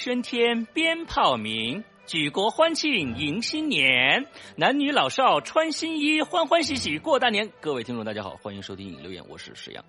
锣鼓喧天，鞭炮鸣，举国欢庆迎新年，男女老少穿新衣，欢欢喜喜过大年。各位听众，大家好，欢迎收听《影留言》，我是石阳。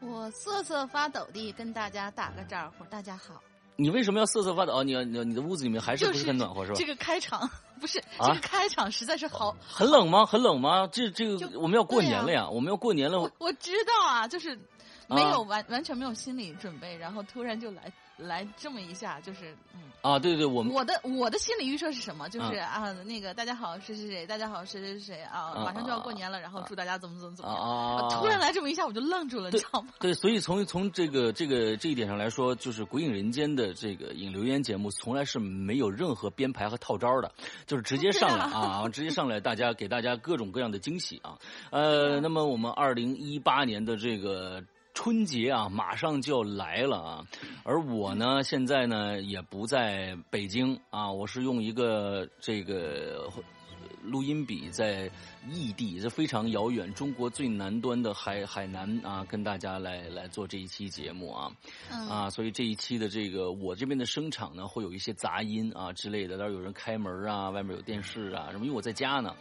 我瑟瑟发抖地跟大家打个招呼，大家好。你为什么要瑟瑟发抖？你你你的屋子里面还是不是很暖和是吧？这个开场不是、啊这个开场实在是好，很冷吗？很冷吗？这这个我们要过年了对呀，我们要过年了我。我知道啊，就是没啊有完、完全没有心理准备，然后突然就来来这么一下，就是嗯。啊，对对，我们我的我的心理预设是什么？就是啊那个大家好，谁谁谁，大家好，谁谁谁啊，啊马上就要过年了，然后祝大家怎么怎么怎么啊样。啊，突然来这么一下，我就愣住了，你知道吗？对，所以从从这个这个这一点上来说，就是《鬼影人间》的这个引流言节目，从来是没有任何编排和套招的，就是直接上来对啊，直接上来，大家给大家各种各样的惊喜啊。呃，那么我们二零一八年的这个。春节啊，马上就要来了啊！而我呢，现在呢也不在北京啊，我是用一个这个录音笔在异地，这非常遥远，中国最南端的海海南啊，跟大家来来做这一期节目啊嗯啊，所以这一期的这个我这边的声场呢，会有一些杂音啊之类的，到时候有人开门啊，外面有电视啊什么，因为我在家呢。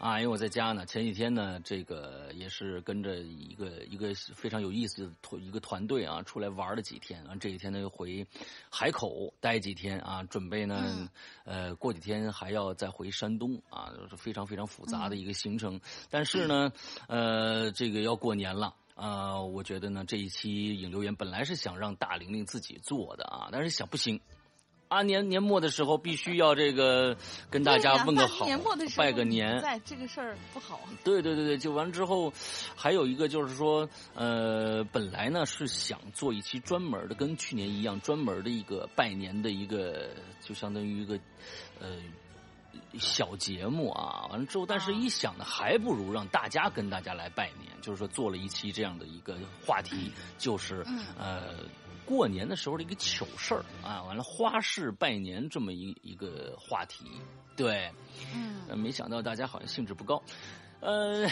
啊，因为我在家呢，前几天呢，这个也是跟着一个一个非常有意思的团一个团队啊，出来玩了几天，啊，这几天呢又回海口待几天啊，准备呢，嗯呃，过几天还要再回山东啊，是非常非常复杂的一个行程。但是呢，呃，这个要过年了。啊、我觉得呢，这一期引留言本来是想让大玲玲自己做的啊，但是想不行，啊年年末的时候必须要这个跟大家问个好，年末的时候拜个年。在这个事儿不好。对对对对，就完之后，还有一个就是说，呃，本来呢是想做一期专门的，跟去年一样，专门的一个拜年的一个，就相当于一个，呃。小节目啊，完了之后，但是一想呢，还不如让大家跟大家来拜年，就是说做了一期这样的一个话题，就是嗯呃，过年的时候的一个糗事儿啊，完了花式拜年这么一一个话题，对，嗯，呃，没想到大家好像兴致不高，呃，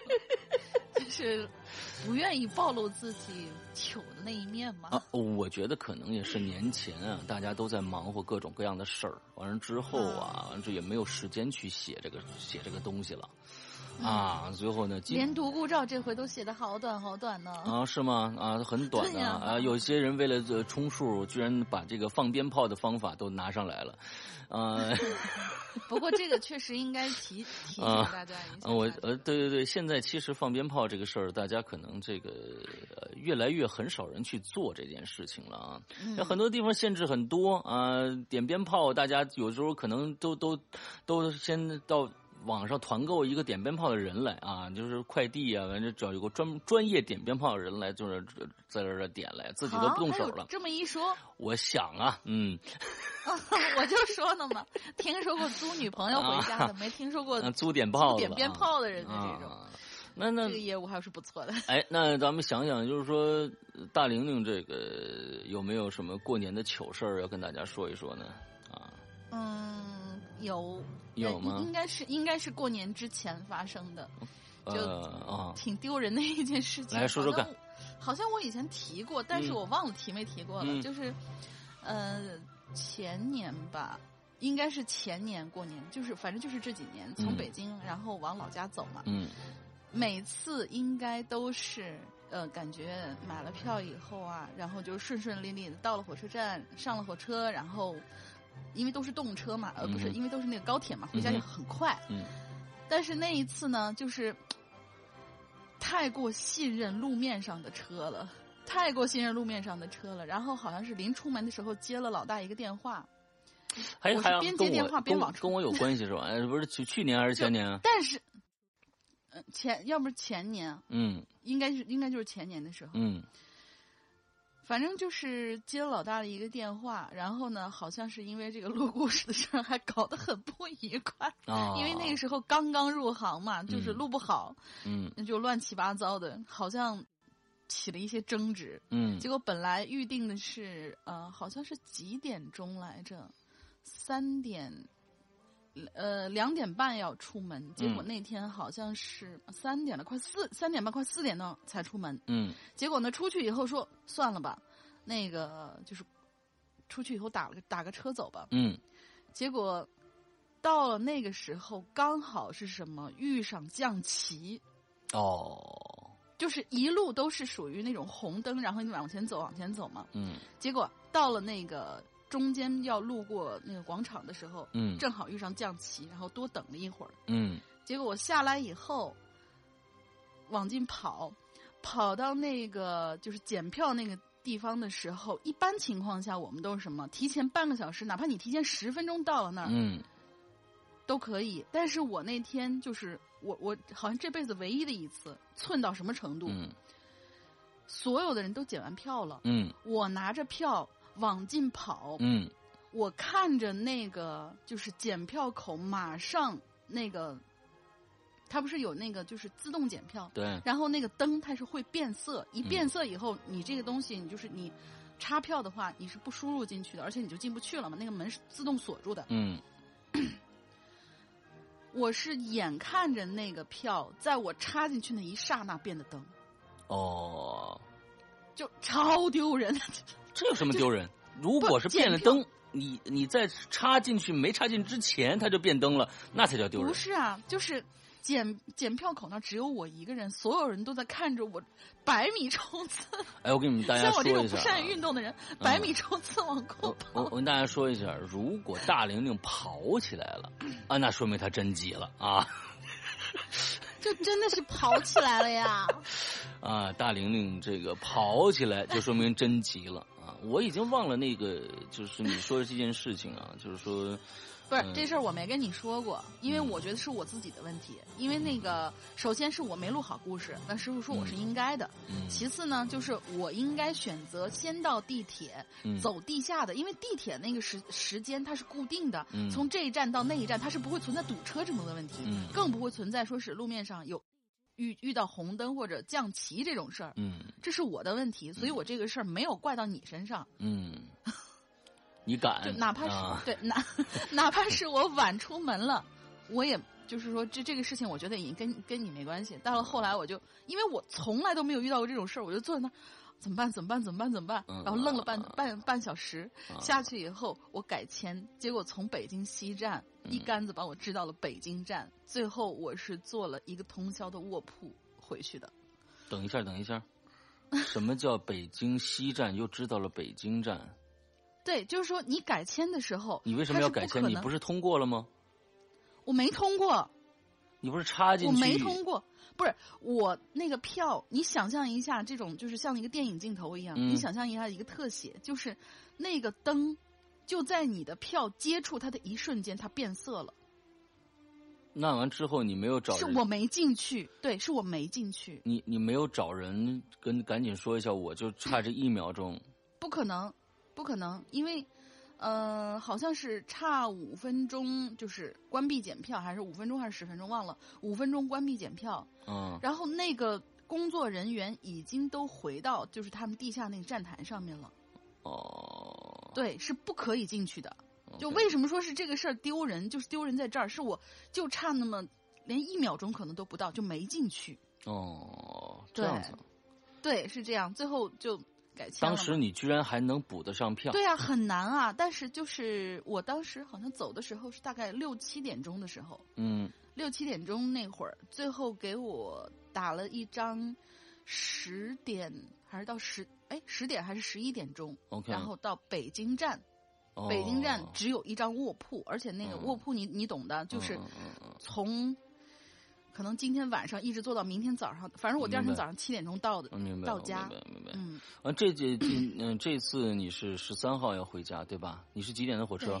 就是不愿意暴露自己糗的那一面吗？啊，我觉得可能也是年前啊，大家都在忙活各种各样的事儿，完了之后啊，完了这也没有时间去写这个写这个东西了，啊，最后呢，连独孤照这回都写的好短好短呢。啊，是吗？啊，很短的啊，有些人为了呃充数，居然把这个放鞭炮的方法都拿上来了，啊，不过这个确实应该提提醒啊大家一下。呃，我呃，对对对，现在其实放鞭炮这个事儿，大家可能这个呃越来越很少人去做这件事情了啊。嗯有很多地方限制很多啊、点鞭炮，大家有时候可能都都都先到网上团购一个点鞭炮的人来啊，就是快递啊，反正找一个专专业点鞭炮的人来，就是在这儿点来，自己都不动手了。这么一说，我想啊，嗯，我就说呢嘛，听说过租女朋友回家的，没听说过租点炮、点鞭炮的人的这种。那那这个业务还是不错的。哎，那咱们想想，就是说大玲玲这个有没有什么过年的糗事儿要跟大家说一说呢？啊，嗯，有有吗？应该是应该是过年之前发生的，就啊，挺丢人的一件事情。来说说看，好像我以前提过，但是我忘了提没提过了。就是呃前年吧，应该是前年过年，就是反正就是这几年从北京然后往老家走嘛。嗯。每次应该都是呃，感觉买了票以后啊，然后就顺顺利利的到了火车站，上了火车，然后因为都是动车嘛，呃，不是，因为都是那个高铁嘛，回家就很快。嗯。但是那一次呢，就是太过信任路面上的车了，太过信任路面上的车了。然后好像是临出门的时候接了老大一个电话，还还边接电话边往跟我有关系是吧？哎，不是去去年还是前年啊？但是。嗯，前要不是前年，嗯，应该是应该就是前年的时候，嗯，反正就是接了老大的一个电话，然后呢，好像是因为这个录故事的事儿还搞得很不愉快啊，因为那个时候刚刚入行嘛，就是录不好，嗯，那就乱七八糟的，好像起了一些争执，嗯，结果本来预定的是呃，好像是几点钟来着，三点。呃，两点半要出门，结果那天好像是三点了，快四三点半，快四点呢才出门。嗯，结果呢，出去以后说算了吧，那个就是出去以后打了个打个车走吧。嗯，结果到了那个时候，刚好是什么遇上降旗。哦，就是一路都是属于那种红灯，然后你往前走，往前走嘛。嗯，结果到了那个。中间要路过那个广场的时候，嗯，正好遇上降旗，然后多等了一会儿，嗯，结果我下来以后，往进跑，跑到那个就是检票那个地方的时候，一般情况下我们都是什么？提前半个小时，哪怕你提前十分钟到了那儿，嗯，都可以。但是我那天就是我我好像这辈子唯一的一次寸到什么程度？嗯，所有的人都检完票了，嗯，我拿着票。往进跑，嗯，我看着那个就是检票口，马上那个，它不是有那个就是自动检票，对，然后那个灯它是会变色，一变色以后，你这个东西你就是你插票的话，你是不输入进去的，而且你就进不去了嘛，那个门是自动锁住的，嗯，我是眼看着那个票在我插进去那一刹那变的灯，哦，就超丢人。这有什么丢人？如果是变了灯，你你在插进去没插进之前，它就变灯了，那才叫丢人。不是啊，就是检检票口那只有我一个人，所有人都在看着我百米冲刺。哎，我跟你们 大家说一下，像我这种不善于运动的人，百米冲刺往过跑。我我跟大家说一下，如果大玲玲跑起来了啊，那说明她真急了啊。就真的是跑起来了呀！啊，大玲玲这个跑起来，就说明真急了啊。我已经忘了那个，就是你说的这件事情啊，就是说，不是这事儿我没跟你说过，因为我觉得是我自己的问题。因为那个，首先是我没录好故事，那师傅说我是应该的。其次呢，就是我应该选择先到地铁，走地下的，因为地铁那个时时间它是固定的，从这一站到那一站，它是不会存在堵车这么个问题，更不会存在说是路面上有。遇遇到红灯或者降旗这种事儿，嗯，这是我的问题，所以我这个事儿没有怪到你身上，嗯，你敢，就哪怕是对哪哪怕是我晚出门了，我也就是说这这个事情，我觉得已经跟跟你没关系。到了后来，我就因为我从来都没有遇到过这种事儿，我就坐在那。怎么办？怎么办？怎么办？怎么办？然后愣了半半半小时，下去以后我改签，结果从北京西站一竿子把我支到了北京站，最后我是坐了一个通宵的卧铺回去的。等一下，等一下，什么叫北京西站又知道了北京站？对，就是说你改签的时候，你为什么要改签？你不是通过了吗？我没通过。你不是插进去？我没通过，不是我那个票。你想象一下，这种就是像一个电影镜头一样。你想象一下一个特写，就是那个灯就在你的票接触它的一瞬间，它变色了。那完之后你没有找人，是我没进去，对，是我没进去，你你没有找人跟赶紧说一下，我就差这一秒钟。不可能，不可能，因为，呃，好像是差五分钟，就是关闭检票，还是五分钟还是十分钟，忘了，五分钟关闭检票。嗯然后那个工作人员已经都回到就是他们地下那个站台上面了，哦，对，是不可以进去的。就为什么说是这个事儿丢人，就是丢人在这儿，是我就差那么连一秒钟可能都不到就没进去。哦这对样子，对，是这样，最后就改签了。当时你居然还能补得上票，对啊，很难啊。但是就是我当时好像走的时候是大概六七点钟的时候，嗯六七点钟那会儿，最后给我打了一张十点还是到十哎十点还是十一点钟，，OK，然后到北京站，哦北京站只有一张卧铺，而且那个嗯卧铺你你懂的，就是从。可能今天晚上一直做到明天早上，反正我第二天早上七点钟到的嗯，明白我到家明白明白。嗯，啊，这这今嗯这次你是十三号要回家对吧？你是几点的火车？，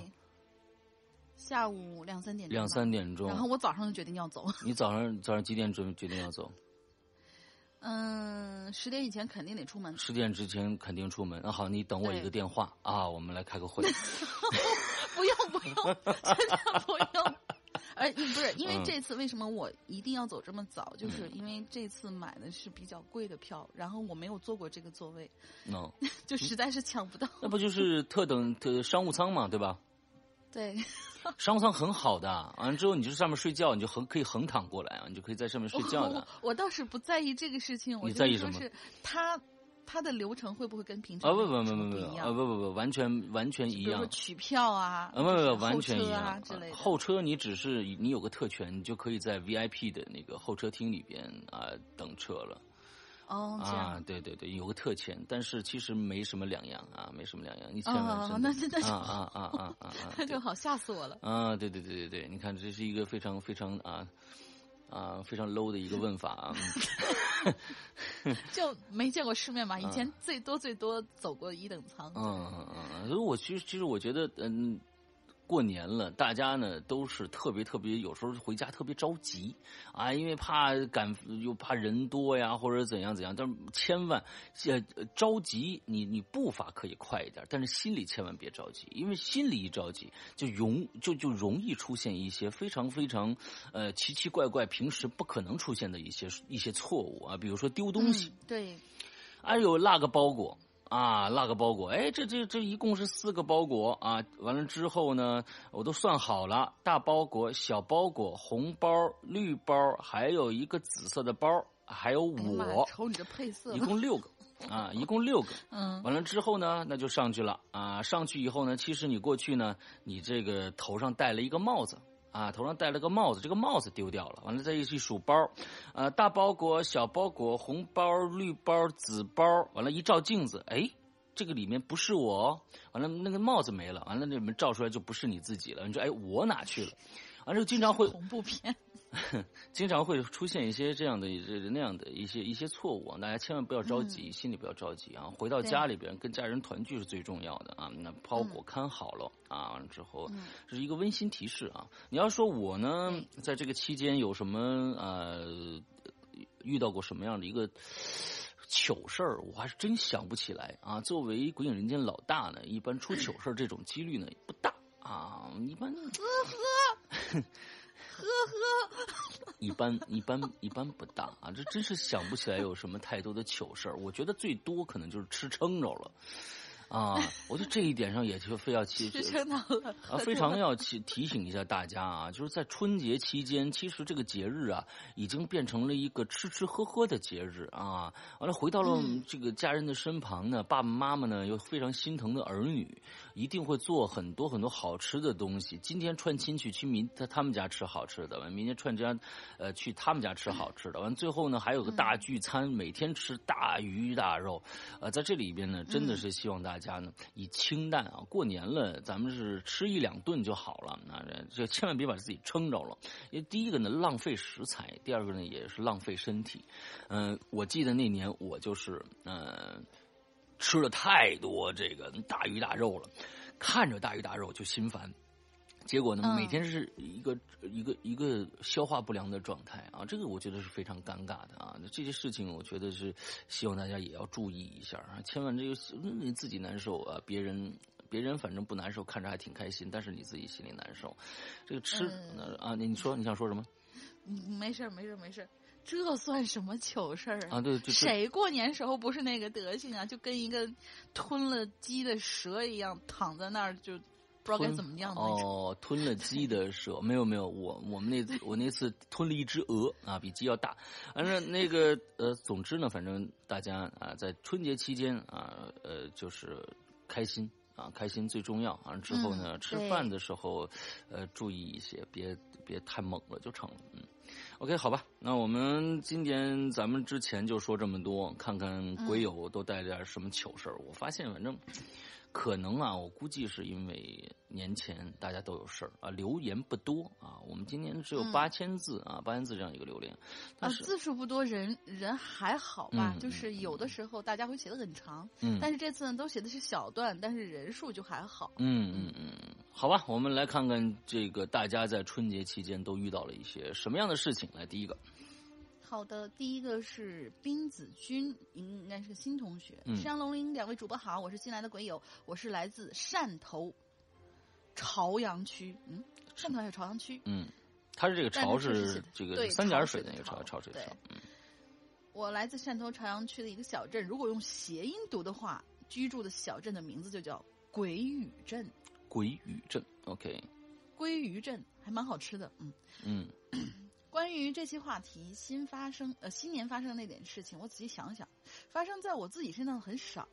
下午两三点钟两三点钟。然后我早上就决定要走，你早上早上几点准决定要走？嗯，十点以前肯定得出门。十点之前肯定出门。那好，你等我一个电话啊，我们来开个会。不用不用，真的不用。而不是因为嗯这次为什么我一定要走这么早，就是因为这次买的是比较贵的票，然后我没有坐过这个座位，no，就实在是抢不到。那不就是特等特商务舱嘛，对吧？对，商务舱很好的，完了之后你就上面睡觉，你就横可以横躺过来啊，你就可以在上面睡觉的我。我倒是不在意这个事情，我你就在意什么是说是它它的流程会不会跟平常啊不不不不不啊不一样？不不不，完全完全一比如说样。取票啊，啊，不不不，完全一样啊之类的。后车你只是你有个特权，你就可以在 VIP 的那个候车厅里边啊、等车了哦，啊，对对对，有个特权，但是其实没什么两样啊，没什么两样，你千万哦真的那真的是啊啊啊啊啊啊，那就 好，吓死我了。啊，对对对对对，你看这是一个非常非常啊啊非常 low 的一个问法啊 就没见过世面嘛，以前最多最多走过一等舱。嗯嗯嗯，所以我其实其实我觉得，嗯，过年了，大家呢都是特别特别，有时候回家特别着急啊，因为怕赶又怕人多呀，或者怎样怎样。但是千万呃着急，你你步伐可以快一点，但是心里千万别着急，因为心里一着急，就容就就容易出现一些非常非常呃奇奇怪怪、平时不可能出现的一些一些错误啊，比如说丢东西。嗯，对，哎呦，落个包裹啊，落个包裹，哎，这这这一共是四个包裹啊。完了之后呢，我都算好了，大包裹、小包裹、红包、绿包，还有一个紫色的包，还有我，瞅你这配色一，共六个 啊，一共六个。嗯，完了之后呢，那就上去了啊。上去以后呢，其实你过去呢，你这个头上戴了一个帽子啊，头上戴了个帽子，这个帽子丢掉了。完了再一起数包，呃，大包裹、小包裹、红包、绿包、紫包。完了，一照镜子，哎，这个里面不是我。完了，那个帽子没了。完了，那里面照出来就不是你自己了。你说，哎，我哪去了？完了，经常会恐怖片。经常会出现一些这样的这那样的一些一些错误啊，大家千万不要着急，心里不要着急啊。回到家里边跟家人团聚是最重要的啊。那包裹看好了、啊，之后嗯这是一个温馨提示啊。你要说我呢，在这个期间有什么呃遇到过什么样的一个糗事儿，我还是真想不起来啊。作为鬼影人间老大呢，一般出糗事儿这种几率呢也不大啊，一般呵呵呵呵。一般一般一般不大啊，这真是想不起来有什么太多的糗事儿。我觉得最多可能就是吃撑着了，啊，我觉得这一点上也就非要提 吃撑到了啊，非常要提提醒一下大家啊，就是在春节期间，其实这个节日啊，已经变成了一个吃吃喝喝的节日啊。完了，回到了嗯这个家人的身旁呢，爸爸妈妈呢又非常心疼的儿女，一定会做很多很多好吃的东西。今天串亲戚去民他他们家吃好吃的，完明天串家，呃，去他们家吃好吃的，完最后呢还有个大聚餐，每天吃大鱼大肉。呃，在这里边呢，真的是希望大家呢以清淡啊，过年了咱们是吃一两顿就好了，那这千万别把自己撑着了。因为第一个呢浪费食材，第二个呢也是浪费身体。嗯、我记得那年我就是嗯、吃了太多这个大鱼大肉了，看着大鱼大肉就心烦。结果呢，嗯每天是一个一个一个消化不良的状态啊，这个我觉得是非常尴尬的啊。这些事情我觉得是希望大家也要注意一下啊，千万这个你自己难受啊，别人别人反正不难受，看着还挺开心，但是你自己心里难受。这个吃、嗯啊，你你说你想说什么嗯没事儿没事儿没事儿，这算什么糗事儿啊？对，谁过年时候不是那个德行啊？就跟一个吞了鸡的蛇一样，躺在那儿就不知道该怎么样。哦，吞了鸡的蛇，没有没有，我我们那次我那次吞了一只鹅啊，比鸡要大。反正那个呃，总之呢，反正大家啊，在春节期间啊，呃，就是开心。啊，开心最重要啊！之后呢，嗯吃饭的时候，呃，注意一些，别别太猛了就成了。嗯，OK，好吧，那我们今天咱们之前就说这么多，看看鬼友都带点什么糗事儿。我发现，反正可能啊，我估计是因为年前大家都有事儿啊，留言不多啊。我们今年只有嗯八千字啊，八千字这样一个留言，啊但，是字数不多，人人还好吧？嗯就是有的时候大家会写的很长，嗯但是这次呢都写的是小段，但是人数就还好。嗯嗯嗯，好吧，我们来看看这个大家在春节期间都遇到了一些什么样的事情。来，第一个，好的，第一个是冰子君，应该是个新同学。嗯山羊龙鳞两位主播好，我是新来的鬼友，我是来自汕头朝阳区。嗯，汕头还有朝阳区。嗯，他是这个潮是这个三点水的那个潮潮水的潮，嗯我来自汕头朝阳区的一个小镇，如果用谐音读的话，居住的小镇的名字就叫鬼屿镇。鬼语镇，OK，鲑鱼镇还蛮好吃的，嗯。嗯关于这期话题，新发生呃新年发生的那点事情，我仔细想想，发生在我自己身上很少，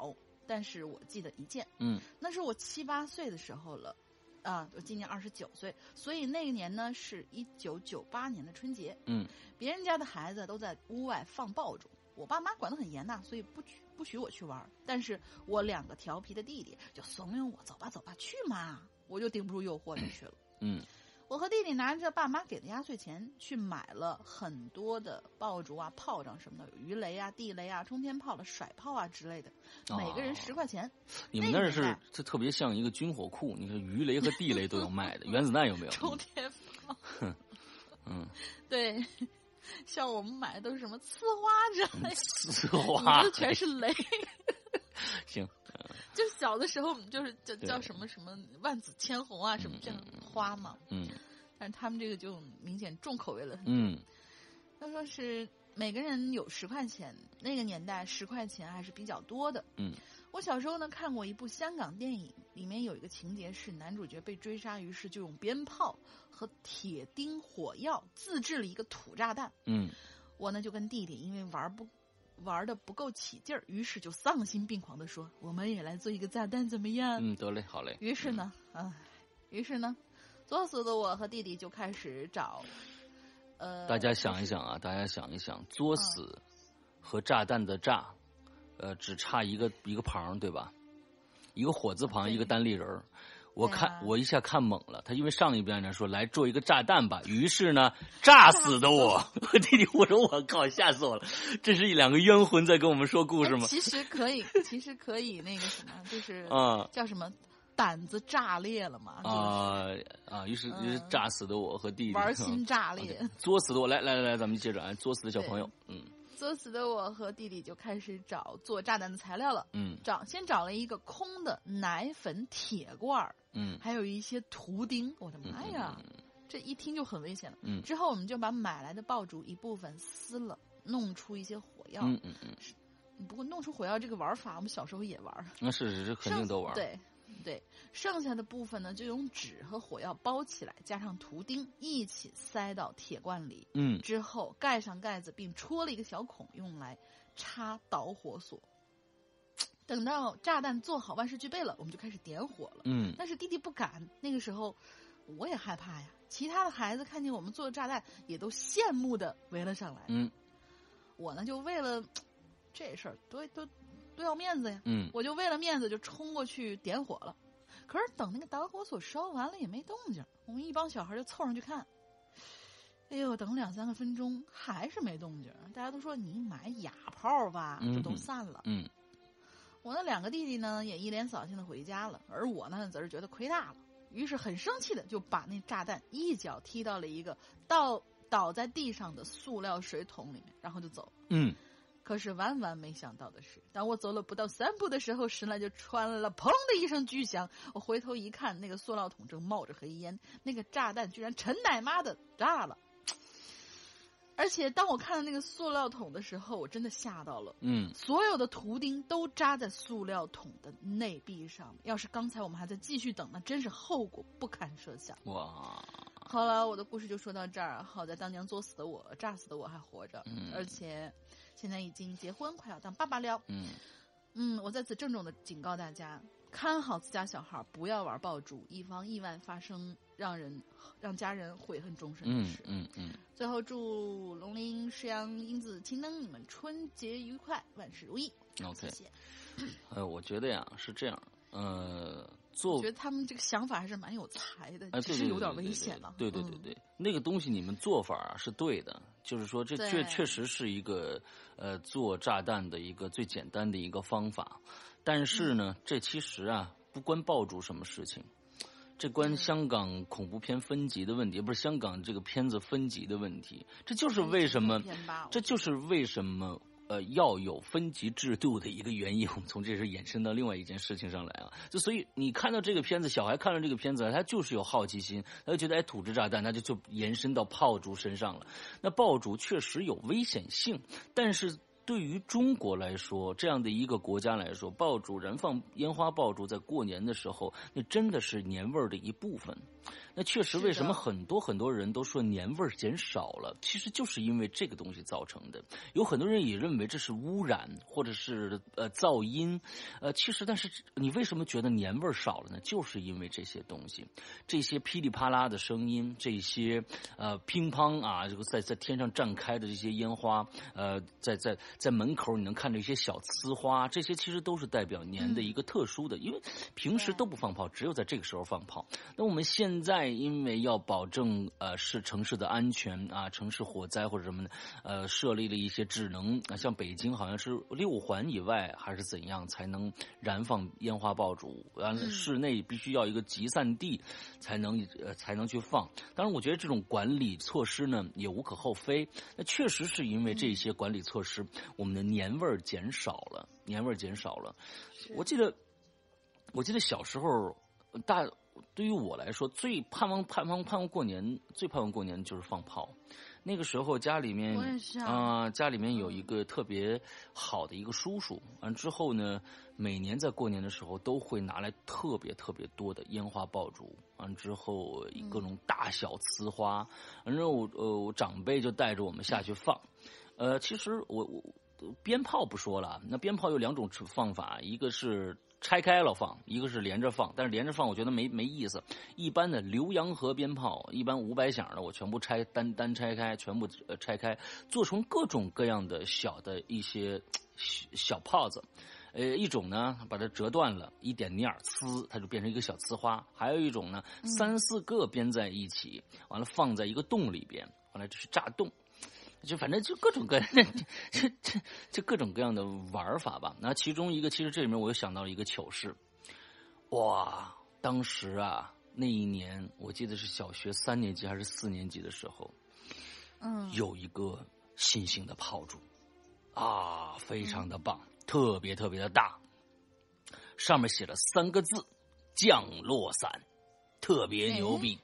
但是我记得一件，嗯。那是我七八岁的时候了，啊，我今年二十九岁，所以那一年呢是一九九八年的春节，嗯。别人家的孩子都在屋外放爆竹，我爸妈管得很严呐，所以不许不许我去玩。但是我两个调皮的弟弟就怂恿我走吧走吧去嘛，我就顶不住诱惑就去了。嗯我和弟弟拿着爸妈给的压岁钱去买了很多的爆竹啊、炮仗什么的，有鱼雷啊、地雷啊、冲天炮了、甩炮啊之类的，每个人十块钱。你们那儿是这特别像一个军火库，你看鱼雷和地雷都有卖的，原子弹有没有？冲天炮，嗯，对，像我们买的都是什么呲花之类的，呲花的全是雷。行，就小的时候，我们就是叫叫什么什么万紫千红啊，什么这样花嘛。嗯但是他们这个就明显重口味了。嗯他说是每个人有十块钱，那个年代十块钱还是比较多的。嗯我小时候呢看过一部香港电影，里面有一个情节是男主角被追杀，于是就用鞭炮和铁钉火药自制了一个土炸弹。嗯我呢就跟弟弟因为玩不玩的不够起劲儿，于是就丧心病狂的说：“我们也来做一个炸弹怎么样？”嗯，得嘞，好嘞。于是呢，啊，于是呢，作死的我和弟弟就开始找，呃，大家想一想啊，大家想一想，作死和炸弹的炸，呃，只差一个一个旁，对吧？一个火字旁，对一个单立人儿。我看我一下看懵了，他因为上一边呢说来做一个炸弹吧，于是呢炸死的我，我弟弟我说我靠吓死我了，这是一两个冤魂在跟我们说故事吗？哎 其实可以，其实可以那个什么，就是啊叫什么胆子炸裂了嘛，啊啊！于是于是嗯炸死的我和弟弟，玩心炸啊裂。对作死的我，来来来来，咱们接着啊，作死的小朋友，嗯作死的我和弟弟就开始找做炸弹的材料了。嗯找先找了一个空的奶粉铁罐儿，嗯还有一些图钉。我的嗯妈呀，这一听就很危险了。嗯之后我们就把买来的爆竹一部分撕了，弄出一些火药。嗯嗯嗯，不过弄出火药这个玩法，我们小时候也玩儿。那是是是肯定都玩，对对，剩下的部分呢，就用纸和火药包起来，加上图钉一起塞到铁罐里，嗯之后盖上盖子，并戳了一个小孔，用来插导火索。等到炸弹做好，万事俱备了，我们就开始点火了。嗯但是弟弟不敢，那个时候我也害怕呀。其他的孩子看见我们做的炸弹，也都羡慕的围了上来。嗯我呢，就为了这事儿，都都都要面子呀。嗯我就为了面子就冲过去点火了。可是等那个导火索烧完了也没动静，我们一帮小孩就凑上去看。哎呦，等两三个分钟还是没动静，大家都说你买哑炮吧，就都嗯散了。嗯我那两个弟弟呢也一脸扫兴的回家了，而我呢则是觉得亏大了，于是很生气的就把那炸弹一脚踢到了一个倒倒在地上的塑料水桶里面，然后就走了。嗯，可是万万没想到的是，当我走了不到三步的时候，石兰就穿了“砰”的一声巨响。我回头一看，那个塑料桶正冒着黑烟，那个炸弹居然陈奶妈的炸了。而且当我看到那个塑料桶的时候，我真的吓到了。嗯，所有的图钉都扎在塑料桶的内壁上。要是刚才我们还在继续等，那真是后果不堪设想。哇，好了，我的故事就说到这儿。好在当年作死的我，炸死的我还活着，嗯而且现在已经结婚，快要当爸爸了。嗯嗯，我在此郑重的警告大家，看好自家小孩，不要玩爆竹，以防意外发生，让人让家人悔恨终身的嗯事。嗯嗯，最后祝龙鳞、石阳、英子、青灯你们春节愉快，万事如意。OK 谢谢。呃，我觉得呀是这样，呃，我做觉得他们这个想法还是蛮有才的，哎，只对是有点危险了。对对对嗯。对，那个东西你们做法啊是对的，就是说这确确实是一个呃做炸弹的一个最简单的一个方法，但是呢，嗯。这其实啊不关爆竹什么事情。这关嗯。香港恐怖片分级的问题，不是香港这个片子分级的问题，这就是为什么，这就是为什么呃要有分级制度的一个原因。我们从这是延伸到另外一件事情上来啊，就所以你看到这个片子，小孩看了这个片子，他就是有好奇心，他就觉得哎土制炸弹，那就就延伸到炮竹身上了。那爆竹确实有危险性，但是。对于中国来说，这样的一个国家来说，爆竹燃放烟花爆竹在过年的时候，那真的是年味儿的一部分。那确实，为什么很多很多人都说年味儿减少了？其实就是因为这个东西造成的。有很多人也认为这是污染或者是呃噪音，呃，其实但是你为什么觉得年味儿少了呢？就是因为这些东西，这些噼里啪啦的声音，这些呃乒乓啊，这个在在天上绽开的这些烟花，呃，在在在门口你能看到一些小呲花，这些其实都是代表年的一个特殊的，因为平时都不放炮，只有在这个时候放炮。那我们现在因为要保证呃是城市的安全啊，城市火灾或者什么的，呃，设立了一些只能啊，像北京好像是六环以外还是怎样才能燃放烟花爆竹，完了嗯室内必须要一个集散地才能呃才能去放。当然，我觉得这种管理措施呢也无可厚非。那确实是因为这些管理措施，我们的年味儿减少了，年味儿减少了。我记得，我记得小时候，大对于我来说，最盼望盼望盼望过年，最盼望过年就是放炮。那个时候家里面啊。啊、家里面有一个特别好的一个叔叔，完之后呢，每年在过年的时候都会拿来特别特别多的烟花爆竹，完之后各种大小呲花，完之后我呃我长辈就带着我们下去放，呃，其实我我鞭炮不说了，那鞭炮有两种放法，一个是拆开了放，一个是连着放。但是连着放我觉得没没意思。一般的浏阳河鞭炮，一般五百响的我全部拆单单拆开，全部呃拆开，做成各种各样的小的一些小小炮子。呃，一种呢把它折断了，一点面儿呲，它就变成一个小呲花；还有一种呢，三四个编在一起，完了放在一个洞里边，完了就是炸洞。就反正就各种各样，这这这各种各样的玩法吧。那其中一个，其实这里面我又想到了一个糗事。哇，当时啊，那一年我记得是小学三年级还是四年级的时候，嗯，有一个新型的炮竹，啊，非常的棒，特别特别的大，上面写了三个字“降落伞”，特别牛逼。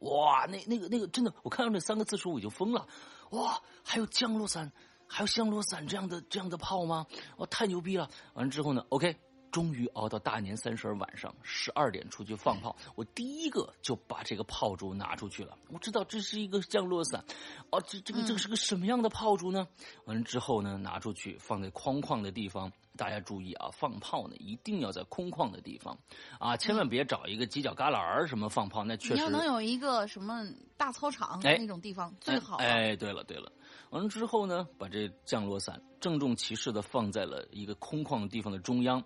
哇，那那个那个真的，我看到那三个字时候我就疯了。哇，还有降落伞，还有降落伞这样的这样的炮吗？哇，太牛逼了！完了之后呢，OK，终于熬到大年三十儿晚上十二点出去放炮，我第一个就把这个炮竹拿出去了。我知道这是一个降落伞，哦，这这个这个是个什么样的炮竹呢？完了之后呢，拿出去放在空旷的地方。大家注意啊，放炮呢一定要在空旷的地方啊，千万别找一个犄角旮旯儿什么放炮，那确实你要能有一个什么大操场哎那种地方最好了。哎，对了对了，完了之后呢，把这降落伞郑重其事的放在了一个空旷的地方的中央，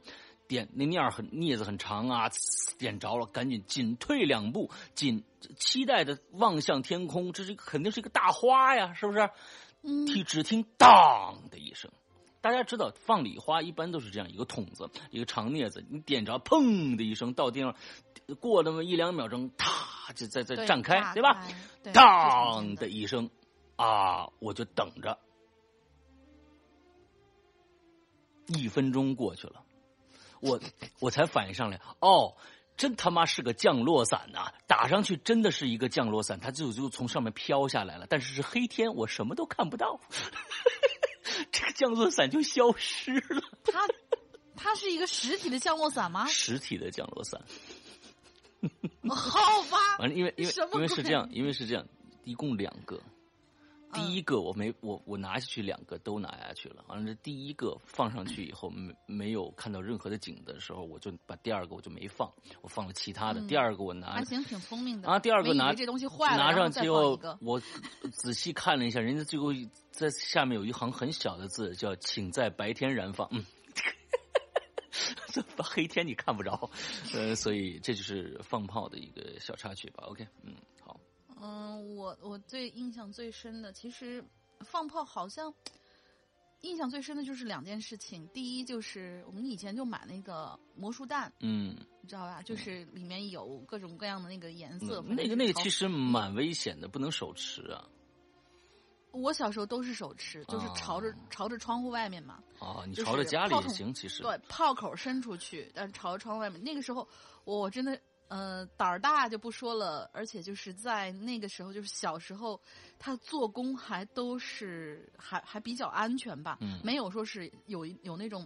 点那面儿很镊子很长啊，点着了，赶紧紧退两步，紧期待的望向天空，这是肯定是一个大花呀，是不是？嗯听只听当的一声，大家知道放礼花一般都是这样一个筒子，一个长镊子，你点着，砰的一声到地上，过那么一两秒钟，啪就再再绽开，对吧？当的一声，啊，我就等着。一分钟过去了，我我才反应上来，哦，真他妈是个降落伞呐！打上去真的是一个降落伞，它就就从上面飘下来了。但是是黑天，我什么都看不到，这个降落伞就消失了。它它是一个实体的降落伞吗？实体的降落伞。好吧。完了，因为因为因为是这样，因为是这样，一共两个。第一个我没我我拿下去两个都拿下去了，完了这第一个放上去以后没没有看到任何的景的时候，我就把第二个我就没放，我放了其他的。第二个我拿还行，挺聪明的啊。第二个拿这东西坏了，拿上去后我仔细看了一下，人家最后在下面有一行很小的字，叫“请在白天燃放”。嗯，这黑天你看不着，呃，所以这就是放炮的一个小插曲吧。OK，嗯。嗯，我我最印象最深的，其实放炮好像印象最深的就是两件事情。第一就是我们以前就买那个魔术弹，嗯，你知道吧？就是里面有各种各样的那个颜色。那个那个其实蛮危险的，不能手持啊。我小时候都是手持，就是朝着朝着窗户外面嘛。啊，你朝着家里也行，其实对，炮口伸出去，但是朝着窗户外面。那个时候我真的。呃，胆儿大就不说了，而且就是在那个时候，就是小时候，他做工还都是还还比较安全吧，没有说是有有那种，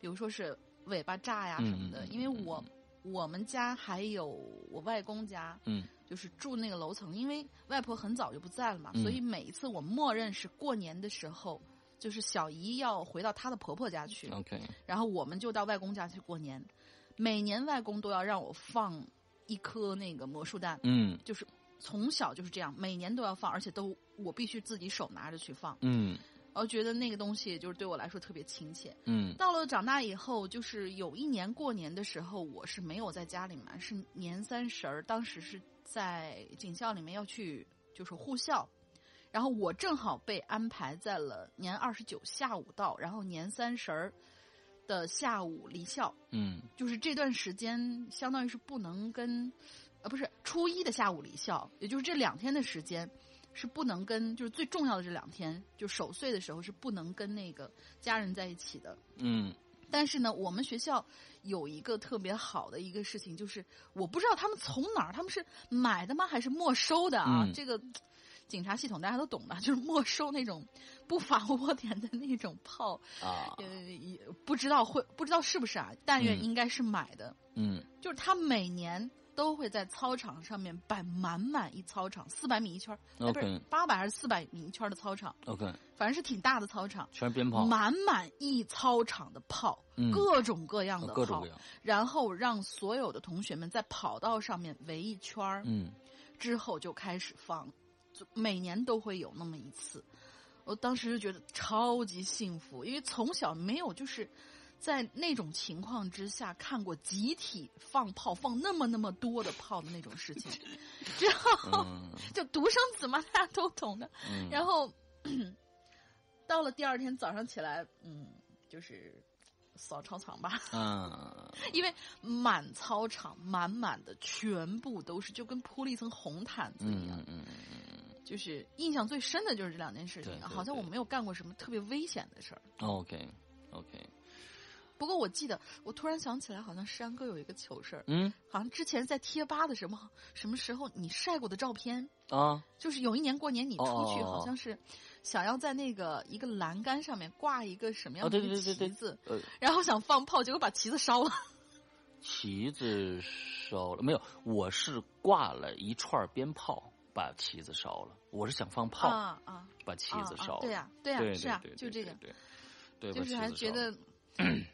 比如说是尾巴炸呀什么的。因为我我们家还有我外公家，嗯，就是住那个楼层，因为外婆很早就不在了嘛，所以每一次我默认是过年的时候，就是小姨要回到她的婆婆家去，OK，然后我们就到外公家去过年。每年外公都要让我放一颗那个魔术弹，嗯，就是从小就是这样，每年都要放，而且都我必须自己手拿着去放，嗯，我觉得那个东西就是对我来说特别亲切，嗯。到了长大以后，就是有一年过年的时候，我是没有在家里嘛，是年三十儿，当时是在警校里面要去就是护校，然后我正好被安排在了年二十九下午到，然后年三十儿。的下午离校，嗯，就是这段时间，相当于是不能跟，呃，不是初一的下午离校，也就是这两天的时间，是不能跟，就是最重要的这两天，就守岁的时候是不能跟那个家人在一起的，嗯。但是呢，我们学校有一个特别好的一个事情，就是我不知道他们从哪儿，他们是买的吗，还是没收的啊？这个。警察系统大家都懂的，就是没收那种不法窝点的那种炮啊，呃，也不知道会不知道是不是啊？但愿应该是买的。嗯，就是他每年都会在操场上面摆满满一操场，四百米一圈儿，不是八百还是四百米一圈的操场？OK，反正是挺大的操场，全是鞭炮，满满一操场的炮，各种各样的炮，然后让所有的同学们在跑道上面围一圈儿，嗯，之后就开始放。每年都会有那么一次，我当时就觉得超级幸福，因为从小没有就是在那种情况之下看过集体放炮放那么那么多的炮的那种事情，之后 就独生子嘛，大家都懂的。然后 到了第二天早上起来，嗯，就是扫操场吧，嗯，因为满操场满满的全部都是，就跟铺了一层红毯子一样，嗯嗯嗯。就是印象最深的就是这两件事情，好像我没有干过什么特别危险的事儿。OK，OK。不过我记得，我突然想起来，好像山哥有一个糗事儿。嗯。好像之前在贴吧的什么什么时候你晒过的照片啊？就是有一年过年你出去，好像是想要在那个一个栏杆上面挂一个什么样的旗子，然后想放炮，结果把旗子烧了。旗子烧了没有？我是挂了一串鞭炮。把旗子烧了，我是想放炮啊啊！把旗子烧了，对呀对呀是啊，就这个，对，就是还觉得，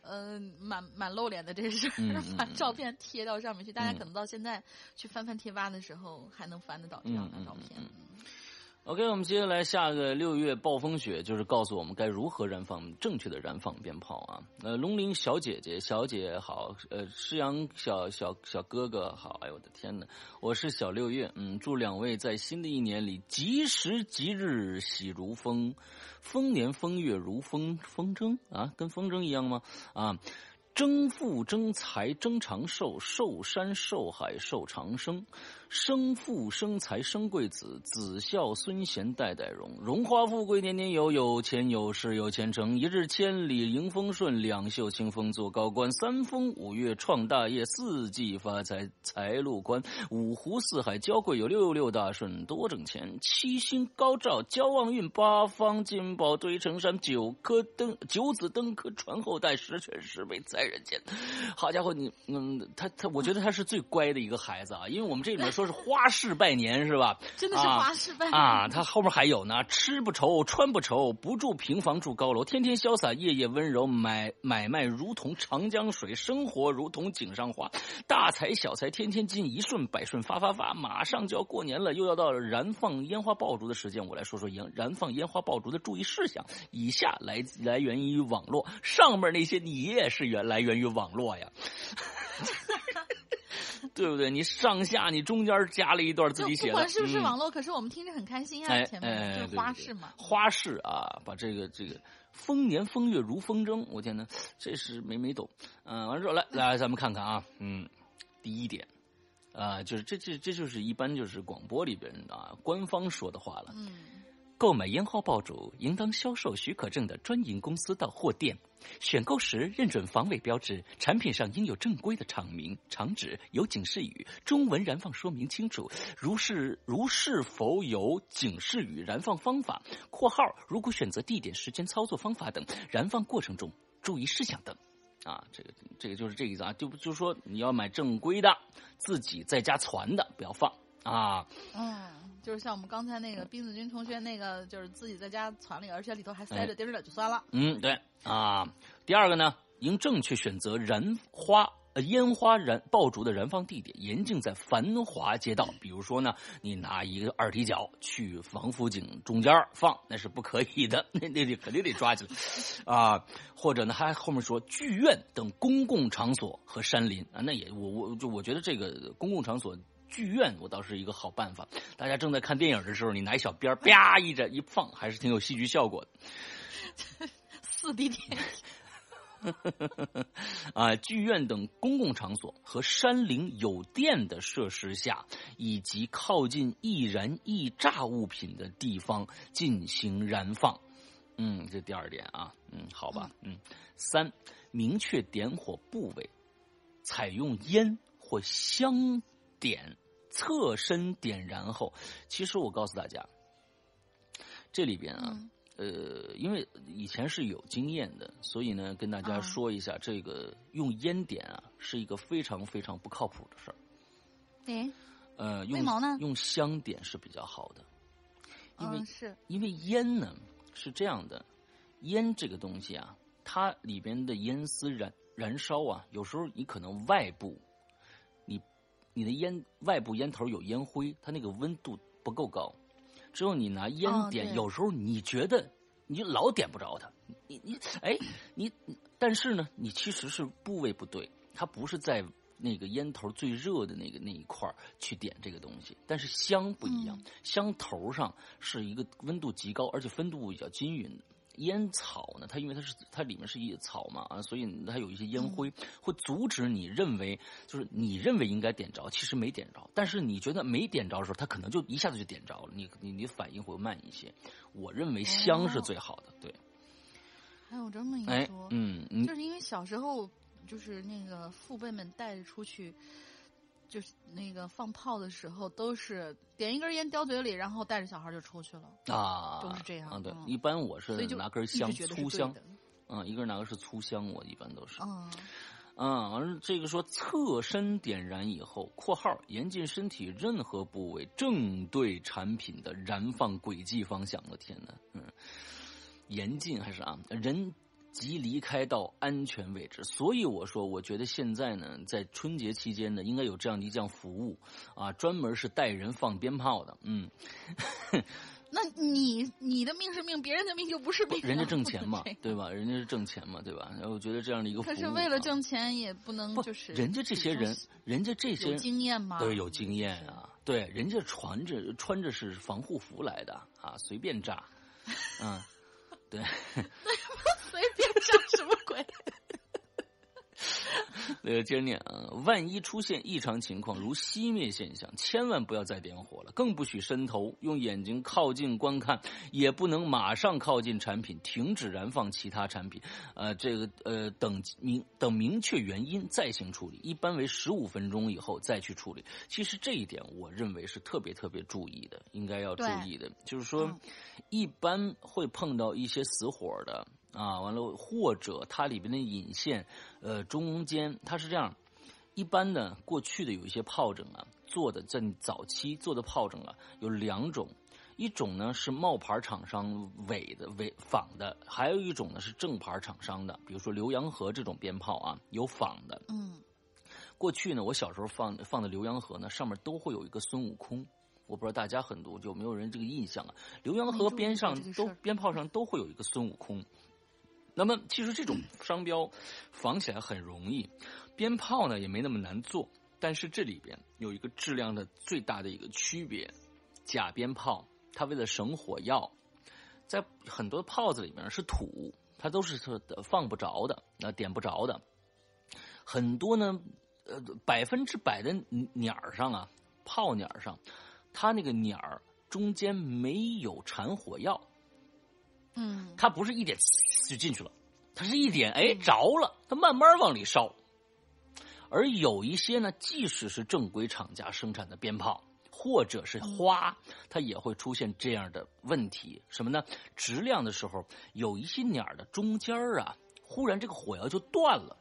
嗯，蛮蛮露脸的这事儿，把照片贴到上面去，大家可能到现在去翻翻贴吧的时候还能翻得到这样的照片。OK，我们接下来下个六月暴风雪，就是告诉我们该如何燃放正确的燃放鞭炮啊。呃，龙鳞小姐姐，小姐好，呃，诗阳小小小哥哥好，哎呦我的天呐，我是小六月，嗯，祝两位在新的一年里吉时吉日喜如风，丰年丰月如风风筝啊，跟风筝一样吗？啊。争富争财争长寿，寿山寿海寿长生，生富生财生贵子，子孝孙贤代代荣，荣华富贵年年有，有钱有势有前程，一日千里迎风顺，两袖清风做高官，三风五月创大业，四季发财财路宽，五湖四海交贵有六六大顺多挣钱，七星高照交旺运，八方金宝堆成山，九颗灯九子登科传后代，十全十美在。人间，好家伙，你嗯，他他，我觉得他是最乖的一个孩子啊，因为我们这里面说是花式拜年是吧？真的是花式拜年啊！他后面还有呢，吃不愁，穿不愁，不住平房住高楼，天天潇洒，夜夜温柔，买买卖如同长江水，生活如同井上花，大财小财天天进，一顺百顺发发发。马上就要过年了，又要到了燃放烟花爆竹的时间，我来说说燃燃放烟花爆竹的注意事项。以下来来源于网络，上面那些你也是原来。来源于网络呀，对不对？你上下你中间加了一段自己写的，不管是不是网络，可是我们听着很开心啊。前面就是花式嘛，花式啊，把这个这个丰年丰月如风筝，我天呐，这是没没懂。嗯，完之后来来，咱们看看啊，嗯，第一点啊，就是这这这就是一般就是广播里边啊官方说的话了。嗯。购买烟花爆竹，应当销售许可证的专营公司到货店。选购时认准防伪标志，产品上应有正规的厂名、厂址，有警示语，中文燃放说明清楚。如是如是否有警示语？燃放方法（括号如果选择地点、时间、操作方法等），燃放过程中注意事项等。啊，这个这个就是这意思啊，就就是说你要买正规的，自己在家传的，不要放啊。嗯。就是像我们刚才那个冰子君同学那个，就是自己在家攒了，而且里头还塞着钉儿的，就算了。嗯，对啊。第二个呢，应正确选择燃花、呃烟花燃爆竹的燃放地点，严禁在繁华街道。比如说呢，你拿一个二踢脚去王府井中间放，那是不可以的，那那得肯定得抓起来啊。或者呢，还后面说剧院等公共场所和山林啊，那也我我就我觉得这个公共场所。剧院，我倒是一个好办法。大家正在看电影的时候，你拿一小鞭儿，啪一着一放，还是挺有戏剧效果的。四 D 电影 啊，剧院等公共场所和山林有电的设施下，以及靠近易燃易炸物品的地方进行燃放。嗯，这第二点啊，嗯，好吧，嗯，三，明确点火部位，采用烟或香点。侧身点燃后，其实我告诉大家，这里边啊，呃，因为以前是有经验的，所以呢，跟大家说一下，这个用烟点啊，是一个非常非常不靠谱的事儿。哎，呃，用用香点是比较好的，因为是。因为烟呢是这样的，烟这个东西啊，它里边的烟丝燃燃烧啊，有时候你可能外部。你的烟外部烟头有烟灰，它那个温度不够高，只有你拿烟点，有时候你觉得你老点不着它，你你哎你，但是呢，你其实是部位不对，它不是在那个烟头最热的那个那一块去点这个东西，但是香不一样，香头上是一个温度极高，而且分度比较均匀的。烟草呢？它因为它是它里面是一草嘛啊，所以它有一些烟灰，会阻止你认为就是你认为应该点着，其实没点着。但是你觉得没点着的时候，它可能就一下子就点着了，你你你反应会慢一些。我认为香是最好的，对。还有这么一说，嗯，就是因为小时候就是那个父辈们带着出去。就是那个放炮的时候，都是点一根烟叼嘴里，然后带着小孩就出去了啊，都是这样。啊，对，一般我是拿根香粗香，嗯，一个人拿个是粗香，我一般都是。嗯，嗯，完了这个说侧身点燃以后（括号严禁身体任何部位正对产品的燃放轨迹方向）。我天哪，嗯，严禁还是啊人。即离开到安全位置，所以我说，我觉得现在呢，在春节期间呢，应该有这样的一项服务啊，专门是带人放鞭炮的。嗯，那你你的命是命，别人的命就不是命啊，人家挣钱嘛对吧？人家是挣钱嘛，对吧？然后我觉得这样的一个服务啊，可是为了挣钱，也不能就是人家这些人，人家这些有经验吗？对，有经验啊，对，人家穿着穿着是防护服来的啊，随便炸，嗯，对，随便上什么鬼？呃，接着念啊，万一出现异常情况，如熄灭现象，千万不要再点火了，更不许伸头，用眼睛靠近观看，也不能马上靠近产品，停止燃放其他产品，呃，这个呃等明等明确原因再行处理，一般为十五分钟以后再去处理。其实这一点我认为是特别特别注意的，应该要注意的，就是说，嗯一般会碰到一些死火的。啊，完了，或者它里边的引线，呃，中间它是这样，一般呢过去的有一些炮仗啊，做的在早期做的炮仗啊有两种，一种呢是冒牌厂商伪的伪仿的，还有一种呢是正牌厂商的，比如说浏阳河这种鞭炮啊，有仿的。嗯，过去呢，我小时候放放的浏阳河呢，上面都会有一个孙悟空。我不知道大家很多有没有人这个印象啊？浏阳河边上都鞭炮上都会有一个孙悟空。那么其实这种商标仿起来很容易，鞭炮呢也没那么难做，但是这里边有一个质量的最大的一个区别，假鞭炮它为了省火药，在很多炮子里面是土，它都是放不着的，那点不着的，很多呢，呃，百分之百的鸟儿上啊，炮鸟上，它那个鸟儿中间没有缠火药。嗯，它不是一点就进去了，它是一点哎着了，它慢慢往里烧。而有一些呢，即使是正规厂家生产的鞭炮或者是花，它也会出现这样的问题。什么呢？质量的时候，有一些鸟的中间啊，忽然这个火药就断了，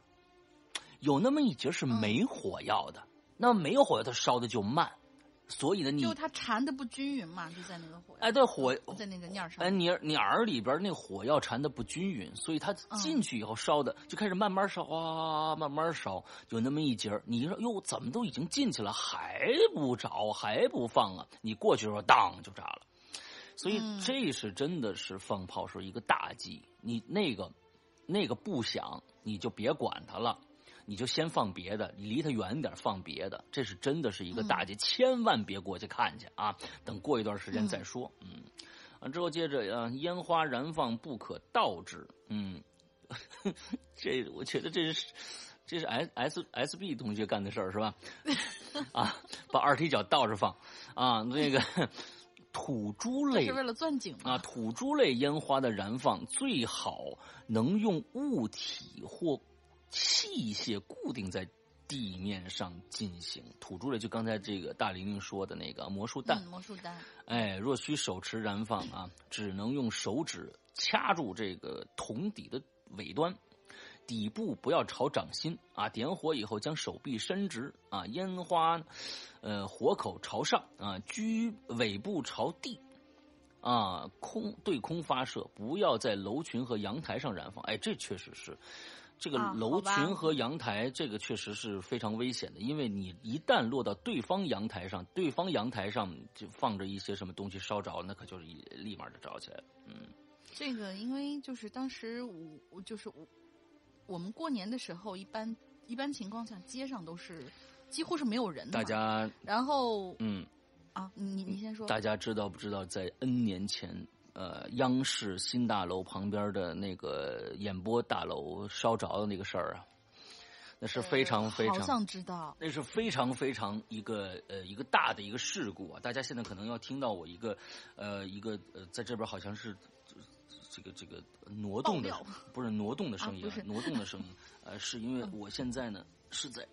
有那么一节是没火药的，那么没有火药，它烧的就慢。所以呢，你就它缠的不均匀嘛，就在那个火，哎，对火在那个鸟上，哎，鸟鸟儿里边那火药缠的不均匀，所以它进去以后烧的、嗯、就开始慢慢烧啊，慢慢烧，有那么一节你一说哟，怎么都已经进去了，还不着，还不放啊？你过去的时候，当就炸了。所以这是真的是放炮时候一个大忌，你那个那个不响，你就别管它了。你就先放别的，离它远点放别的，这是真的是一个大忌，嗯、千万别过去看去啊！等过一段时间再说。嗯，完、嗯、之后接着啊，烟花燃放不可倒置。嗯，这我觉得这是这是 S S S B 同学干的事儿是吧？啊，把二踢脚倒着放啊，那个。土猪类是为了钻井啊！土猪类烟花的燃放最好能用物体或器械固定在地面上进行。土著类就刚才这个大玲玲说的那个魔术弹，嗯、魔术弹。哎，若需手持燃放啊，只能用手指掐住这个铜底的尾端。底部不要朝掌心啊！点火以后，将手臂伸直啊，烟花，呃，火口朝上啊，居尾部朝地啊，空对空发射，不要在楼群和阳台上燃放。哎，这确实是，这个楼群和阳台，这个确实是非常危险的，因为你一旦落到对方阳台上，对方阳台上就放着一些什么东西烧着，那可就是立马就着起来了。嗯，这个因为就是当时我就是我。我们过年的时候，一般一般情况下，街上都是几乎是没有人的。大家，然后，嗯，啊，你你先说。大家知道不知道，在 N 年前，呃，央视新大楼旁边的那个演播大楼烧着的那个事儿啊，那是非常非常，好像知道，那是非常非常一个呃一个大的一个事故啊！大家现在可能要听到我一个呃一个呃，在这边好像是。这个这个挪动的不是挪动的声音，啊、挪动的声音，呃，是因为我现在呢是在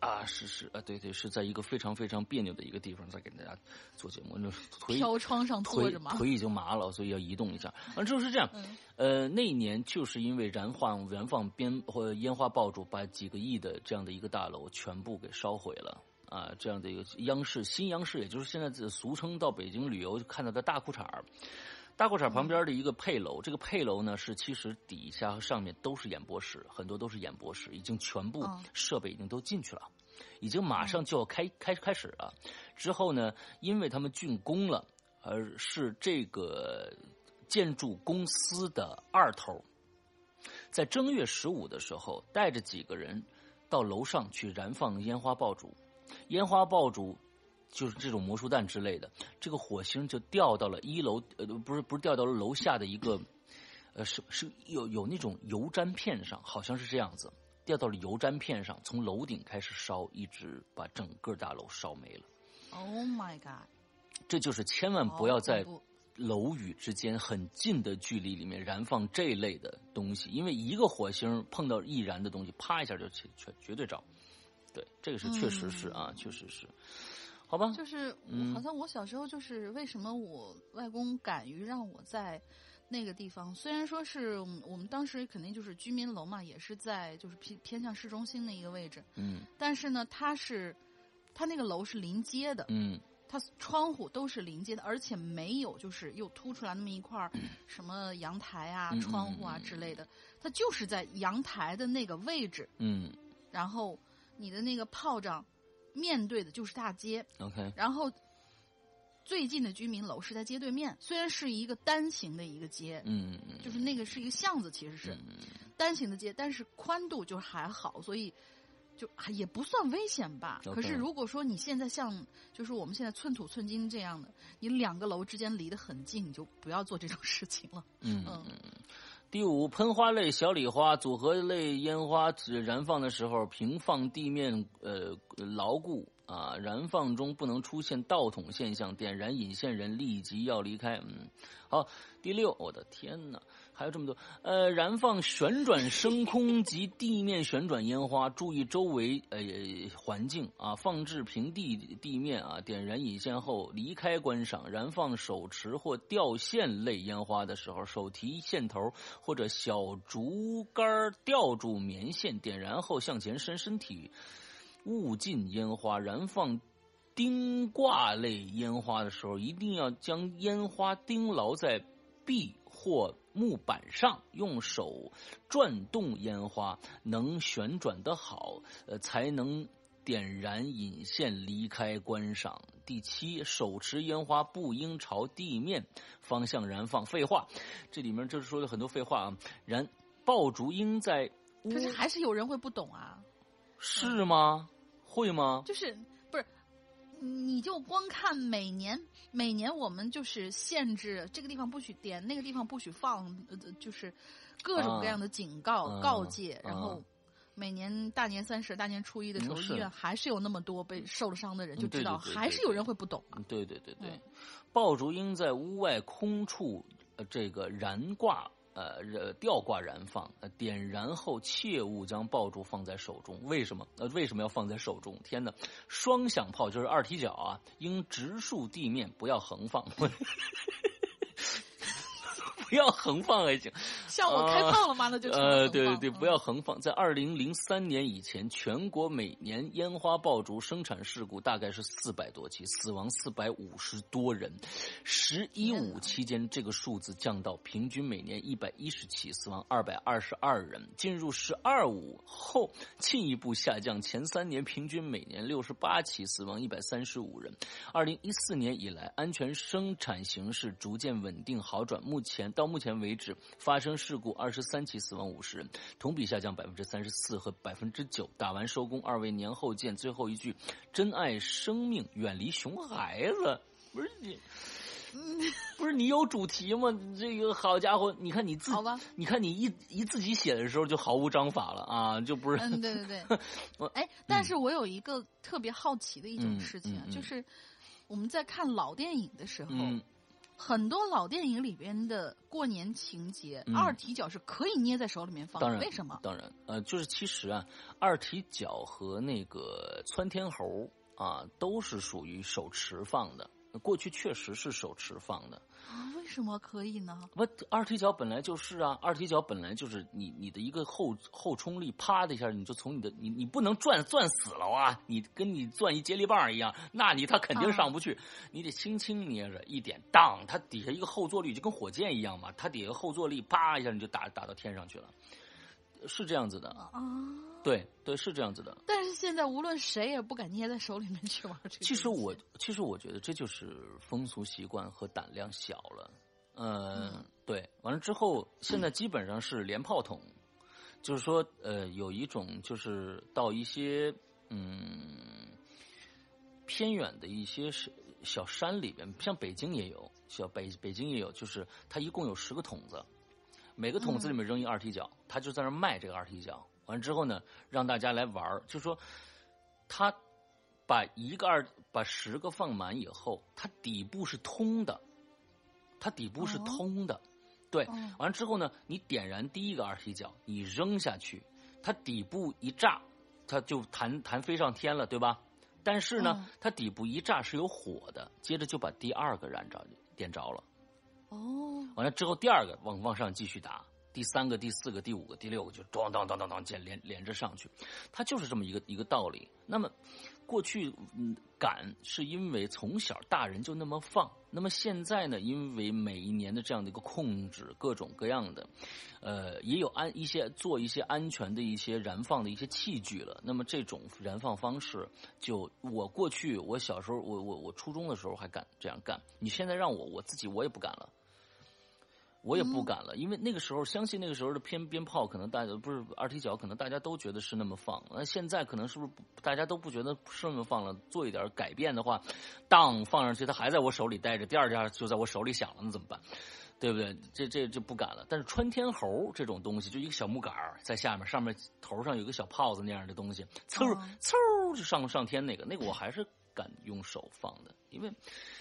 啊，是是啊，对对，是在一个非常非常别扭的一个地方在给大家做节目，那腿飘窗上坐着嘛，腿已经麻了，所以要移动一下。啊，就是这样，嗯、呃，那一年就是因为燃放燃放鞭或烟花爆竹，把几个亿的这样的一个大楼全部给烧毁了。啊，这样的一个央视新央视，也就是现在俗称到北京旅游看到的大裤衩儿。大裤衩旁边的一个配楼，这个配楼呢是其实底下和上面都是演播室，很多都是演播室，已经全部设备已经都进去了，已经马上就要开开开始了。之后呢，因为他们竣工了，而是这个建筑公司的二头，在正月十五的时候，带着几个人到楼上去燃放烟花爆竹，烟花爆竹。就是这种魔术弹之类的，这个火星就掉到了一楼，呃，不是不是掉到了楼下的一个，呃，是是有有那种油毡片上，好像是这样子，掉到了油毡片上，从楼顶开始烧，一直把整个大楼烧没了。Oh my god！这就是千万不要在楼宇之间很近的距离里面燃放这类的东西，因为一个火星碰到易燃的东西，啪一下就绝绝绝对着。对，这个是确实是啊，确实是。好吧，就是嗯。好像我小时候就是为什么我外公敢于让我在那个地方，虽然说是我们当时肯定就是居民楼嘛，也是在就是偏偏向市中心的一个位置，嗯。但是呢，它是它那个楼是临街的，嗯。它窗户都是临街的，而且没有就是又凸出来那么一块儿 什么阳台啊、窗户啊嗯之类的，它就是在阳台的那个位置，嗯。然后你的那个炮仗面对的就是大街，，OK，然后最近的居民楼是在街对面，虽然是一个单行的一个街，嗯嗯就是那个是一个巷子，其实是嗯单行的街，但是宽度就还好，所以就还也不算危险吧。可是如果说你现在像就是我们现在寸土寸金这样的，你两个楼之间离得很近，你就不要做这种事情了。嗯嗯嗯。第五，喷花类小礼花组合类烟花只燃放的时候，平放地面呃牢固。啊，燃放中不能出现倒筒现象，点燃引线人立即要离开。嗯，好，第六，我的天哪，还有这么多，呃，燃放旋转升空及地面旋转烟花，注意周围呃环境啊，放置平地地面啊，点燃引线后离开观赏。燃放手持或吊线类烟花的时候，手提线头或者小竹竿吊住棉线，点燃后向前伸身体，勿进烟花。燃放钉挂类烟花的时候，一定要将烟花钉牢在壁或木板上，用手转动烟花，能旋转的好，呃，才能点燃引线离开观赏。第七，手持烟花不应朝地面方向燃放。废话，这里面就是说了很多废话啊。燃爆竹应在可是还是有人会不懂啊，是吗？会吗？就是不是。你就光看每年，每年我们就是限制这个地方不许点，那个地方不许放，呃，就是各种各样的警告、啊告诫，啊然后每年大年三十、大年初一的时候，嗯医院还是有那么多被受了伤的人，嗯就知道还是有人会不懂对对对对嗯，爆竹应在屋外空处，呃，这个燃挂。呃，吊挂燃放，点燃后切勿将爆竹放在手中。为什么？呃，为什么要放在手中？天哪！双响炮就是二踢脚啊，应直竖地面，不要横放。不要横放还行。像我开放了吗？那就呃，对对对，嗯不要横放。在二零零三年以前，全国每年烟花爆竹生产事故大概是四百多起，死亡四百五十多人。十一五期间，这个数字降到平均每年一百一十起，死亡二百二十二人。进入十二五后，进一步下降，前三年平均每年六十八起，死亡一百三十五人。二零一四年以来，安全生产形势逐渐稳定好转。目前到目前为止，发生事故二十三起，死亡五十人，同比下降百分之三十四和百分之九。打完收工，二位年后见。最后一句：珍爱生命，远离熊孩子。不是你，不是你有主题吗？这个好家伙，你看你自好吧，你看你一一自己写的时候就毫无章法了啊，就不是嗯，对对对 我。哎，但是我有一个特别好奇的一种嗯事情啊，嗯嗯就是我们在看老电影的时候，嗯很多老电影里边的过年情节，嗯二踢脚是可以捏在手里面放的，当然，为什么？当然，呃，就是其实啊，二踢脚和那个窜天猴啊，都是属于手持放的。过去确实是手持放的，啊，为什么可以呢？不，二踢脚本来就是啊，二踢脚本来就是你你的一个后后冲力，啪的一下，你就从你的你你不能转转死了啊，你跟你转一接力棒一样，那你他肯定上不去，你得轻轻捏着一点，当它底下一个后坐力就跟火箭一样嘛，它底下后坐力啪一下你就打打到天上去了，是这样子的。啊，对对，是这样子的。但是现在无论谁也不敢捏在手里面去玩这个。其实我其实我觉得这就是风俗习惯和胆量小了。嗯，对。完了之后，现在基本上是连炮筒，就是说，呃，有一种就是到一些嗯偏远的一些小小山里边，像北京也有，小北北京也有，就是它一共有十个筒子，每个筒子里面扔一二踢脚，他就在那卖这个二踢脚。完之后呢，让大家来玩儿，就说他把一个二把十个放满以后，它底部是通的，它底部是通的，对。完了之后呢，你点燃第一个二踢脚，你扔下去，它底部一炸，它就弹弹飞上天了，对吧？但是呢，它底部一炸是有火的，接着就把第二个燃着点着了。哦。完了之后，第二个往往上继续打。第三个、第四个、第五个、第六个就咣当当当当连连连着上去，它就是这么一个一个道理。那么，过去嗯敢是因为从小大人就那么放，那么现在呢，因为每一年的这样的一个控制，各种各样的，呃，也有安一些做一些安全的一些燃放的一些器具了。那么这种燃放方式，就我过去我小时候，我我我初中的时候还敢这样干，你现在让我我自己我也不敢了。我也不敢了，因为那个时候，相信那个时候的偏鞭炮，可能大家不是二踢脚，可能大家都觉得是那么放。那现在可能是不是大家都不觉得是那么放了？做一点改变的话，当放上去，它还在我手里待着，第二下就在我手里响了，那怎么办？对不对？这这就不敢了。但是穿天猴这种东西，就一个小木杆在下面，上面头上有个小炮子那样的东西，嗖嗖就上上天，那个那个我还是敢用手放的。因为，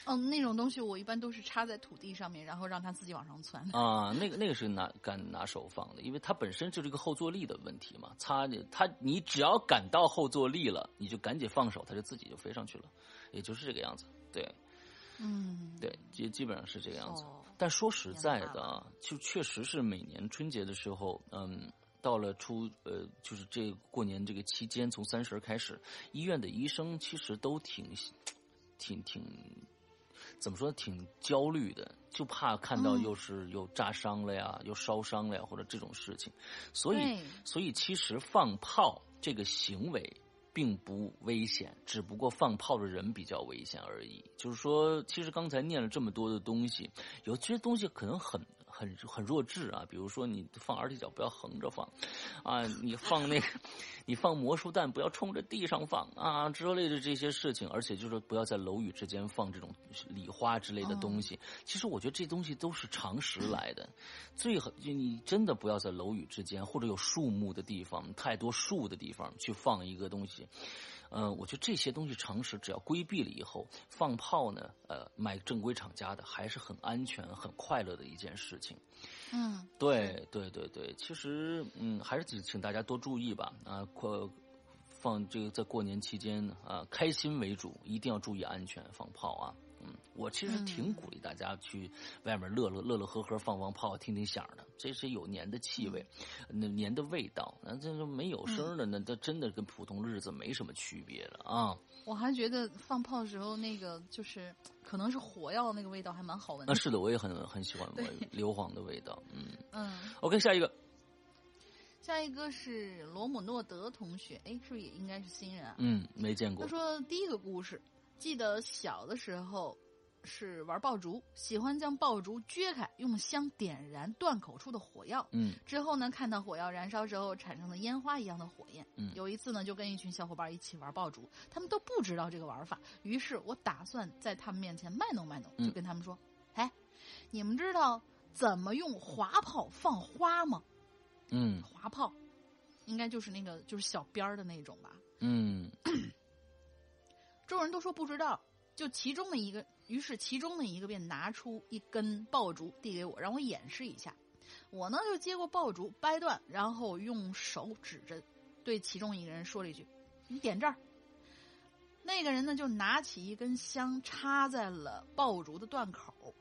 嗯，那种东西我一般都是插在土地上面，然后让它自己往上窜。啊，那个那个是拿敢拿手放的，因为它本身就是一个后坐力的问题嘛。擦，它你只要感到后坐力了，你就赶紧放手，它就自己就飞上去了，也就是这个样子。对，嗯，对，基基本上是这个样子。但说实在的啊，就确实是每年春节的时候，嗯，到了初呃，就是这过年这个期间，从三十开始，医院的医生其实都挺。挺挺，怎么说？挺焦虑的，就怕看到又是又炸伤了呀，又烧伤了呀，或者这种事情。所以，所以其实放炮这个行为并不危险，只不过放炮的人比较危险而已。就是说，其实刚才念了这么多的东西，有些东西可能很。很很弱智啊！比如说，你放二踢脚不要横着放，啊，你放那个，你放魔术弹不要冲着地上放啊之类的这些事情，而且就是不要在楼宇之间放这种礼花之类的东西。其实我觉得这东西都是常识来的，最好就你真的不要在楼宇之间或者有树木的地方、太多树的地方去放一个东西。嗯，我觉得这些东西常识只要规避了以后，放炮呢，呃，买正规厂家的还是很安全、很快乐的一件事情。嗯，对对对对，其实嗯，还是请请大家多注意吧。啊，过放这个在过年期间啊，开心为主，一定要注意安全，放炮啊。嗯，我其实挺鼓励大家去外面乐乐乐乐呵呵放放炮，听听响的，这是有年的气味，那年的味道。那这是没有声的，那这真的跟普通日子没什么区别了啊！我还觉得放炮的时候，那个就是可能是火药那个味道还蛮好闻。那是的，我也很很喜欢硫磺的味道。嗯嗯。OK，下一个，下一个是罗姆诺德同学，哎，是不是也应该是新人啊？嗯，没见过。他说第一个故事。记得小的时候，是玩爆竹，喜欢将爆竹撅开，用香点燃断口处的火药。嗯，之后呢，看到火药燃烧之后产生的烟花一样的火焰。嗯，有一次呢，就跟一群小伙伴一起玩爆竹，他们都不知道这个玩法，于是我打算在他们面前卖弄卖弄，就跟他们说：“哎，你们知道怎么用滑炮放花吗？”嗯，滑炮，应该就是那个就是小鞭儿的那种吧。嗯。众人都说不知道，就其中的一个，于是其中的一个便拿出一根爆竹递给我，让我演示一下。我呢就接过爆竹，掰断，然后用手指着，对其中一个人说了一句：“你点这儿。”那个人呢就拿起一根香插在了爆竹的断口，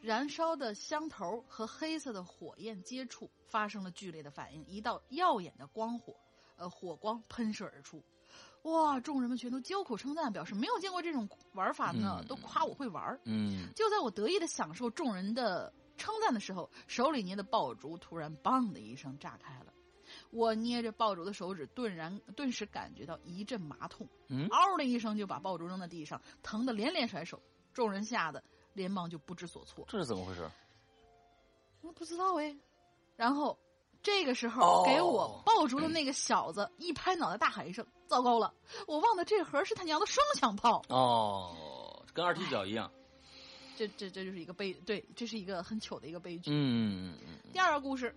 燃烧的香头和黑色的火焰接触，发生了剧烈的反应，一道耀眼的光火，呃，火光喷射而出。哇！众人们全都交口称赞，表示没有见过这种玩法呢，都夸我会玩。嗯，就在我得意的享受众人的称赞的时候，手里捏的爆竹突然“嘣”的一声炸开了。我捏着爆竹的手指顿然顿时感觉到一阵麻痛，嗯嗷的一声就把爆竹扔在地上，疼得连连甩手。众人吓得连忙就不知所措。这是怎么回事？我不知道哎。然后这个时哦候给我爆竹的那个小子一拍脑袋，大喊一声：“糟糕了！我忘了这盒是他娘的双响炮。哦，跟二踢脚一样。这”这这就是一个悲，对，这是一个很糗的一个悲剧。嗯嗯嗯，第二个故事，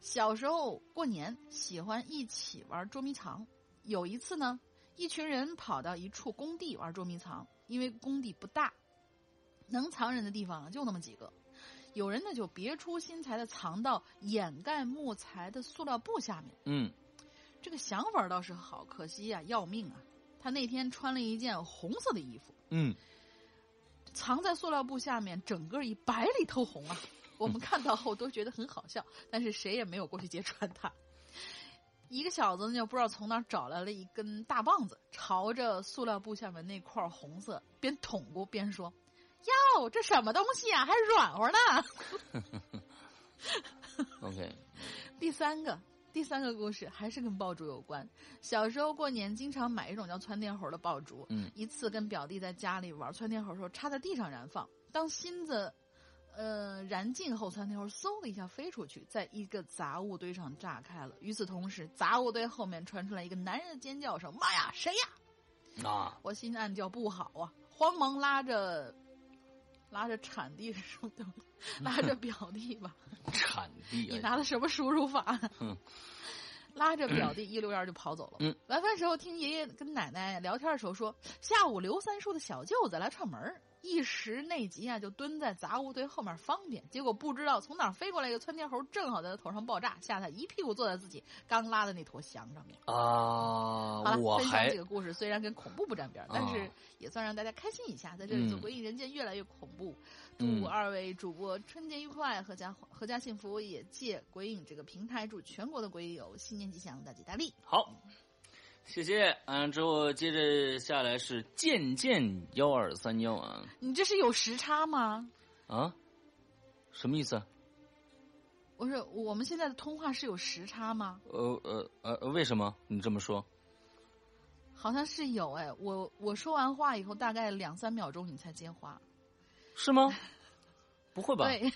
小时候过年喜欢一起玩捉迷藏。有一次呢，一群人跑到一处工地玩捉迷藏，因为工地不大，能藏人的地方就那么几个。有人呢就别出心裁的藏到掩盖木材的塑料布下面。嗯，这个想法倒是好，可惜呀、要命啊！他那天穿了一件红色的衣服，嗯，藏在塑料布下面，整个以白里透红啊！我们看到后都觉得很好笑，但是谁也没有过去揭穿他。一个小子呢，就不知道从哪儿找来了一根大棒子，朝着塑料布下面那块红色边捅咕边说：“哟，这什么东西啊，还软和呢！” OK，第三个，第三个故事还是跟爆竹有关。小时候过年经常买一种叫窜天猴的爆竹，嗯一次跟表弟在家里玩窜天猴的时候，插在地上燃放。当芯子，呃，燃尽后，窜天猴嗖的一下飞出去，在一个杂物堆上炸开了。与此同时，杂物堆后面传出来一个男人的尖叫声：“妈呀，谁呀？”啊，我心暗叫不好啊，慌忙拉着。拉着产地是什么东西？拉着表弟吧。产地你啊，拿的什么输入法？嗯拉着表弟一溜烟儿就跑走了。嗯，晚饭时候听爷爷跟奶奶聊天的时候说，下午刘三叔的小舅子来串门儿一时内急啊，就蹲在杂物堆后面方便。结果不知道从哪儿飞过来一个窜天猴，正好在他头上爆炸，吓他一屁股坐在自己刚拉的那坨翔上面。啊，好了，分享还几个故事，虽然跟恐怖不沾边儿，但是也算让大家开心一下。在这里做嗯鬼影人间越来越恐怖，嗯祝二位主播春节愉快，阖家阖家幸福。也借鬼影这个平台，祝全国的鬼友新年吉祥，大吉大利。好，谢谢。嗯，之后接着下来是渐渐幺二三幺啊你这是有时差吗？啊，什么意思啊？我说我们现在的通话是有时差吗？呃呃呃，为什么你这么说？好像是有哎，我我说完话以后大概两三秒钟你才接话。是吗？不会吧？对，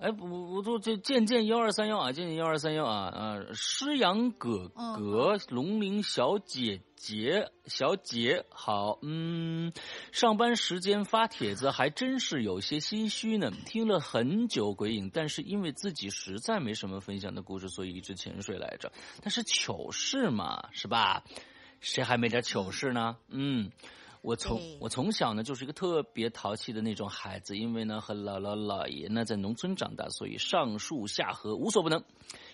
哎，不，我说这渐渐幺二三幺啊，渐渐幺二三幺啊，啊，诗阳哥嗯哥，龙鳞小姐姐，小姐好，嗯，上班时间发帖子还真是有些心虚呢。听了很久鬼影，但是因为自己实在没什么分享的故事，所以一直潜水来着。但是糗事嘛，是吧？谁还没点糗事呢？嗯。我从我从小呢就是一个特别淘气的那种孩子，因为呢和姥姥姥爷呢在农村长大，所以上树下河无所不能。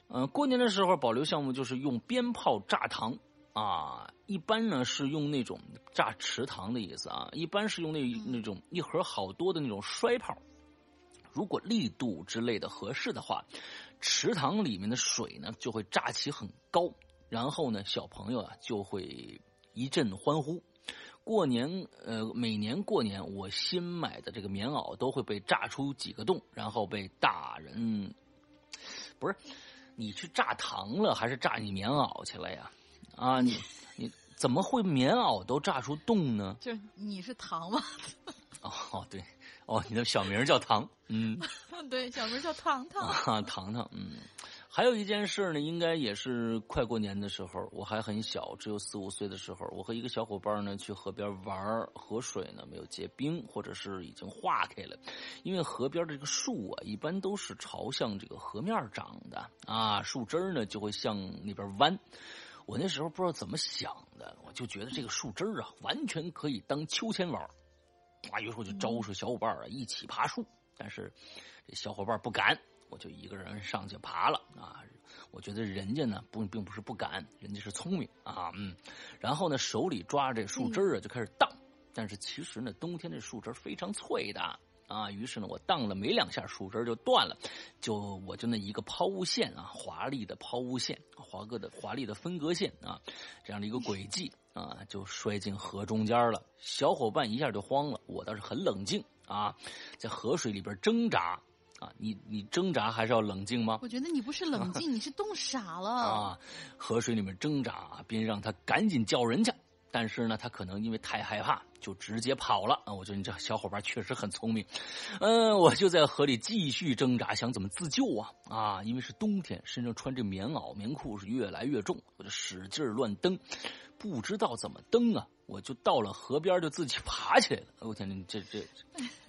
嗯、过年的时候保留项目就是用鞭炮炸糖啊，一般呢是用那种炸池塘的意思啊，一般是用那那种一盒好多的那种摔炮。如果力度之类的合适的话，池塘里面的水呢就会炸起很高，然后呢小朋友啊就会一阵欢呼。过年，呃，每年过年，我新买的这个棉袄都会被炸出几个洞，然后被大人，不是，你去炸糖了，还是炸你棉袄去了呀？啊，你你怎么会棉袄都炸出洞呢？就是你是糖吗？哦，对，哦，你的小名叫糖，嗯。对，小名叫糖糖。啊，糖糖，嗯，还有一件事呢，应该也是快过年的时候，我还很小，只有四五岁的时候，我和一个小伙伴呢去河边玩，河水呢没有结冰，或者是已经化开了，因为河边的这个树啊，一般都是朝向这个河面长的啊，树枝呢就会向那边弯。我那时候不知道怎么想的，我就觉得这个树枝啊，完全可以当秋千玩啊，于是我就招呼小伙伴啊一起爬树，但是这小伙伴不敢，我就一个人上去爬了啊。我觉得人家呢不并不是不敢，人家是聪明啊，嗯。然后呢手里抓着这树枝啊就开始荡，但是其实呢冬天这树枝非常脆的啊，于是呢我荡了没两下树枝就断了，就我就那一个抛物线啊，华丽的抛物线，华哥的华丽的分隔线啊，这样的一个轨迹啊，就摔进河中间了。小伙伴一下就慌了，我倒是很冷静啊，在河水里边挣扎啊，你你挣扎还是要冷静吗？我觉得你不是冷静，你是冻傻了啊！河水里面挣扎，便让他赶紧叫人去。但是呢，他可能因为太害怕，就直接跑了啊！我觉得你这小伙伴确实很聪明。嗯，我就在河里继续挣扎，想怎么自救啊啊！因为是冬天，身上穿着棉袄，棉裤是越来越重，我就使劲乱蹬，不知道怎么蹬啊！我就到了河边，就自己爬起来了。我天哪，这这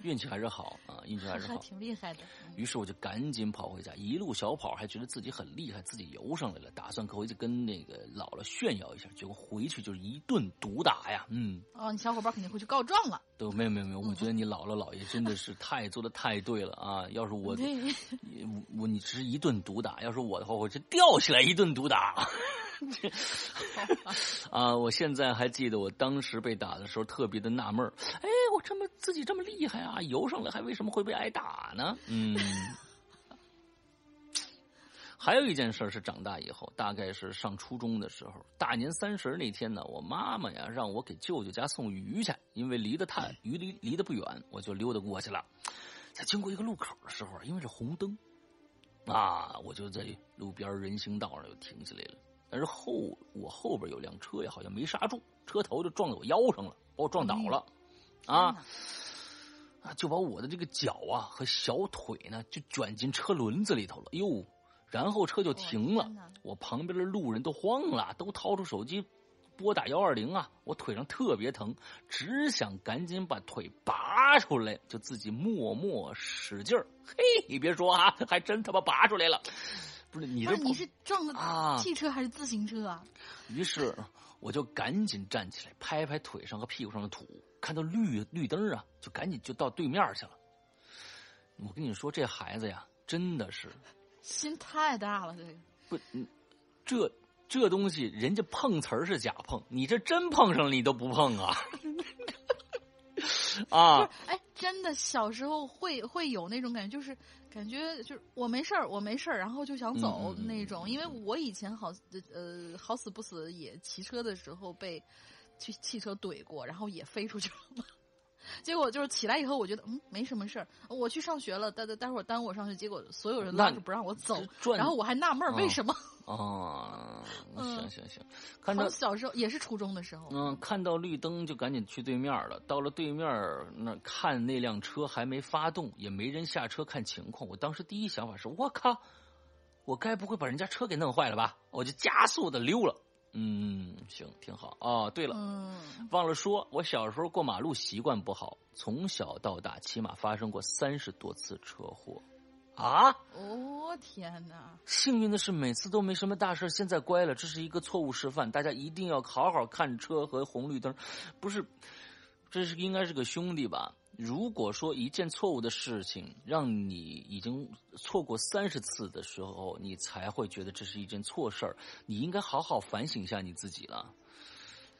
运气还是好啊，运气还是好，挺厉害的。于是我就赶紧跑回家，一路小跑，还觉得自己很厉害，自己游上来了，打算回去跟那个姥姥炫耀一下。结果回去就是一顿毒打呀，嗯。哦，你小伙伴肯定会去告状了。都没有没有没有，我觉得你姥姥姥爷真的是太做的太对了啊！要是我，我你只是一顿毒打，要是我的话，我就吊起来一顿毒打。啊！我现在还记得我当时被打的时候，特别的纳闷哎，我这么自己这么厉害啊，游上来还为什么会被挨打呢？嗯。还有一件事是长大以后，大概是上初中的时候，大年三十那天呢，我妈妈呀让我给舅舅家送鱼去，因为离得太鱼离离得不远，我就溜达过去了。在经过一个路口的时候，因为是红灯，啊，我就在路边人行道上就停下来了。但是后我后边有辆车呀，好像没刹住，车头就撞到我腰上了，把我撞倒了，啊啊，就把我的这个脚啊和小腿呢就卷进车轮子里头了，哟，然后车就停了，我旁边的路人都慌了，都掏出手机拨打幺二零啊，我腿上特别疼，只想赶紧把腿拔出来，就自己默默使劲儿，嘿，你别说啊，还真他妈拔出来了。不是你这你是撞的汽车还是自行车啊？于是我就赶紧站起来，拍拍腿上和屁股上的土，看到绿绿灯啊，就赶紧就到对面去了。我跟你说，这孩子呀，真的是心太大了。这个不，这这东西人家碰瓷儿是假碰，你这真碰上了，你都不碰啊？啊！哎，真的，小时候会会有那种感觉，就是感觉就是我没事儿，我没事儿，然后就想走那种。因为我以前好呃好死不死也骑车的时候被去汽车怼过，然后也飞出去了。结果就是起来以后，我觉得嗯没什么事儿，我去上学了，待待待会儿耽误我上学，结果所有人拉着不让我走，然后我还纳闷儿为什么。哦，行行行，看到小时候也是初中的时候，嗯，看到绿灯就赶紧去对面了。到了对面那看那辆车还没发动，也没人下车看情况。我当时第一想法是：我靠，我该不会把人家车给弄坏了吧？我就加速的溜了。嗯，行，挺好。哦，对了，忘了说，我小时候过马路习惯不好，从小到大起码发生过三十多次车祸。啊！哦天哪！幸运的是每次都没什么大事，现在乖了。这是一个错误示范，大家一定要好好看车和红绿灯。不是，这是应该是个兄弟吧？如果说一件错误的事情让你已经错过三十次的时候，你才会觉得这是一件错事儿，你应该好好反省一下你自己了。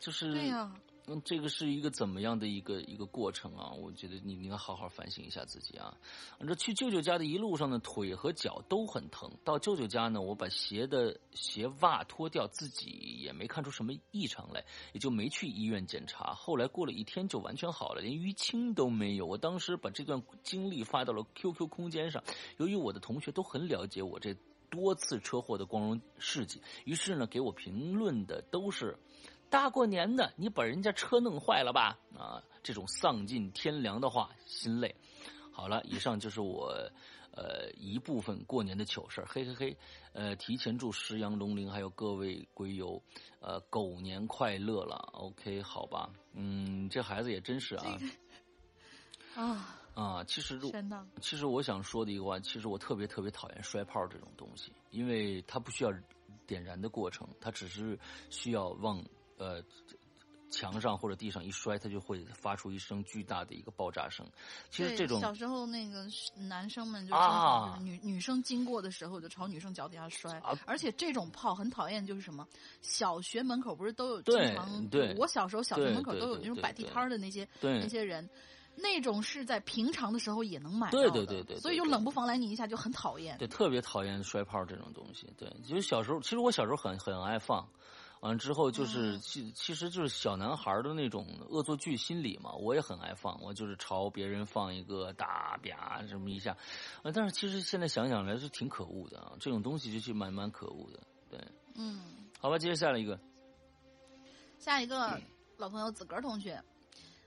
就是对呀。嗯，这个是一个怎么样的一个一个过程啊？我觉得你应该好好反省一下自己啊。这去舅舅家的一路上呢，腿和脚都很疼。到舅舅家呢，我把鞋的鞋袜脱掉，自己也没看出什么异常来，也就没去医院检查。后来过了一天就完全好了，连淤青都没有。我当时把这段经历发到了 QQ 空间上，由于我的同学都很了解我这多次车祸的光荣事迹，于是呢，给我评论的都是。大过年的，你把人家车弄坏了吧？啊，这种丧尽天良的话，心累。好了，以上就是我，呃，一部分过年的糗事嘿嘿嘿，呃，提前祝石羊龙鳞还有各位龟友，呃，狗年快乐了。OK，好吧，嗯，这孩子也真是啊。啊啊，其实，其实我想说的一个话，其实我特别特别讨厌摔炮这种东西，因为它不需要点燃的过程，它只是需要往。呃，墙上或者地上一摔，它就会发出一声巨大的一个爆炸声。其实这种小时候那个男生们就啊，女女生经过的时候就朝女生脚底下摔，而且这种炮很讨厌，就是什么小学门口不是都有经常？对，我小时候小学门口都有那种摆地摊的那些那些人，那种是在平常的时候也能买到的，对对对对，所以就冷不防来你一下就很讨厌。对，特别讨厌摔炮这种东西。对，就是小时候，其实我小时候很很爱放。完了之后就是其其实就是小男孩的那种恶作剧心理嘛，我也很爱放，我就是朝别人放一个大啪这么一下，啊，但是其实现在想想来是挺可恶的啊，这种东西就是蛮蛮可恶的，对，嗯，好吧，接着下来一个，下一个老朋友子格同学，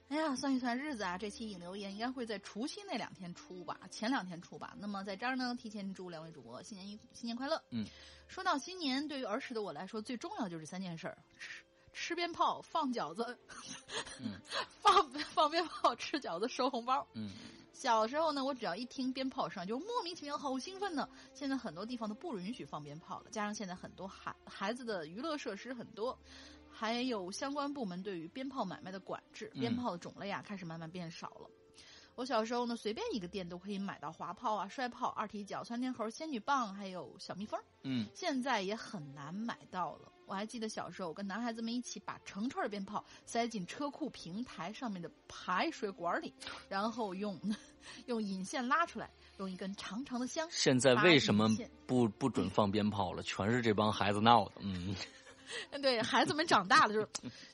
哎呀，算一算日子啊，这期引流言应该会在除夕那两天出吧，前两天出吧。那么在这儿呢，提前祝两位主播新年一新年快乐。嗯，说到新年，对于儿时的我来说，最重要就是三件事儿：吃吃鞭炮、放饺子，嗯 放 放鞭炮、吃饺子、收红包。嗯小时候呢，我只要一听鞭炮声，就莫名其妙好兴奋呢。现在很多地方都不允许放鞭炮了，加上现在很多孩孩子的娱乐设施很多，还有相关部门对于鞭炮买卖的管制，嗯鞭炮的种类啊开始慢慢变少了。我小时候呢，随便一个店都可以买到滑炮啊、摔炮、二踢脚、窜天猴、仙女棒，还有小蜜蜂。嗯现在也很难买到了。我还记得小时候，我跟男孩子们一起把成串的鞭炮塞进车库平台上面的排水管里，然后用用引线拉出来，用一根长长的香。现在为什么不不准放鞭炮了？全是这帮孩子闹的，嗯 对，孩子们长大了，就是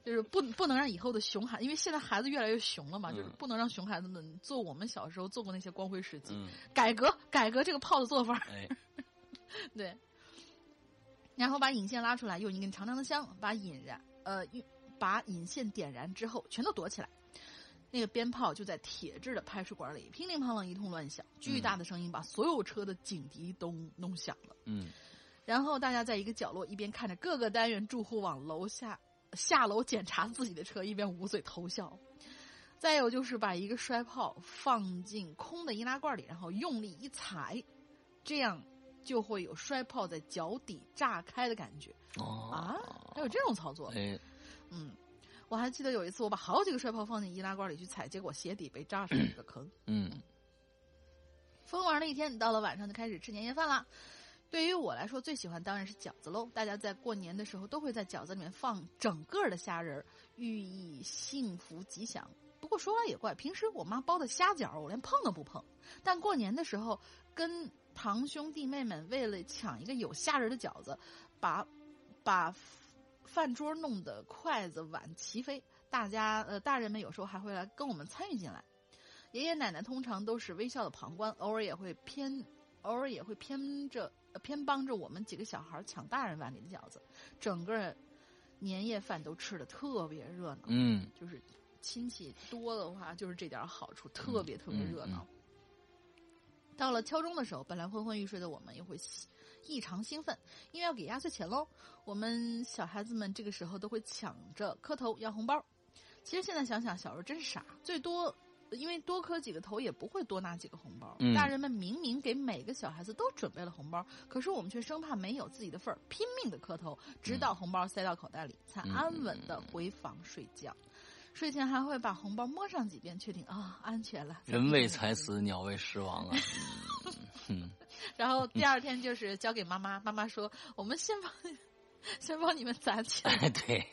就是不不能让以后的熊孩，因为现在孩子越来越熊了嘛，就是嗯不能让熊孩子们做我们小时候做过那些光辉事迹。嗯，改革改革这个炮的做法。哎，对，然后把引线拉出来，用一根长长的香把引燃，呃，用把引线点燃之后，全都躲起来。那个鞭炮就在铁质的排水管里乒铃乓啷一通乱响，巨大的声音把所有车的警笛都弄响了。嗯然后大家在一个角落一边看着各个单元住户往楼下下楼检查自己的车，一边捂嘴偷笑。再有就是把一个摔炮放进空的易拉罐里，然后用力一踩，这样就会有摔炮在脚底炸开的感觉哦啊！还有这种操作，哎，嗯，我还记得有一次我把好几个摔炮放进易拉罐里去踩，结果鞋底被炸成了一个坑。嗯疯玩了一天，到了晚上就开始吃年夜饭啦。对于我来说，最喜欢当然是饺子喽。大家在过年的时候都会在饺子里面放整个的虾仁儿，寓意幸福吉祥。不过说来也怪，平时我妈包的虾饺我连碰都不碰，但过年的时候跟堂兄弟妹们为了抢一个有虾仁的饺子，把把饭桌弄得筷子碗齐飞。大家呃，大人们有时候还会来跟我们参与进来。爷爷奶奶通常都是微笑的旁观，偶尔也会偏，偶尔也会偏着、偏帮着我们几个小孩抢大人碗里的饺子。整个年夜饭都吃的特别热闹，嗯就是亲戚多的话，就是这点好处，特别特别热闹。到了敲钟的时候，本来昏昏欲睡的我们也会异常兴奋，因为要给压岁钱喽。我们小孩子们这个时候都会抢着磕头要红包。其实现在想想，小时候真傻，最多因为多磕几个头也不会多拿几个红包。嗯大人们明明给每个小孩子都准备了红包，可是我们却生怕没有自己的份儿，拼命的磕头，直到红包塞到口袋里，才嗯安稳的回房睡觉。睡前还会把红包摸上几遍，确定啊安全了。人为财死，鸟为食亡啊。然后第二天就是交给妈妈，妈妈说我们先帮先帮你们攒起来。哎，对，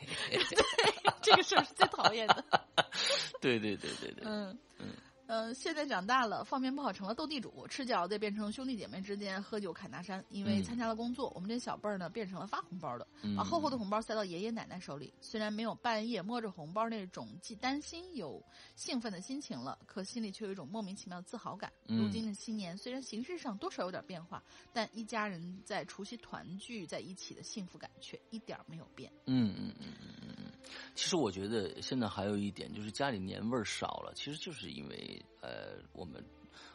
这个事儿是最讨厌的。对对对对对，嗯嗯嗯，现在长大了，放鞭炮成了斗地主，吃饺子也变成兄弟姐妹之间喝酒侃大山。因为嗯参加了工作，我们这小辈儿呢变成了发红包的，嗯把厚厚的红包塞到爷爷奶奶手里。虽然没有半夜摸着红包那种既担心又兴奋的心情了，可心里却有一种莫名其妙的自豪感。嗯如今的新年虽然形式上多少有点变化，但一家人在除夕团聚在一起的幸福感却一点没有变。嗯嗯嗯嗯嗯嗯，其实我觉得现在还有一点就是家里年味儿少了，其实就是因为呃，我们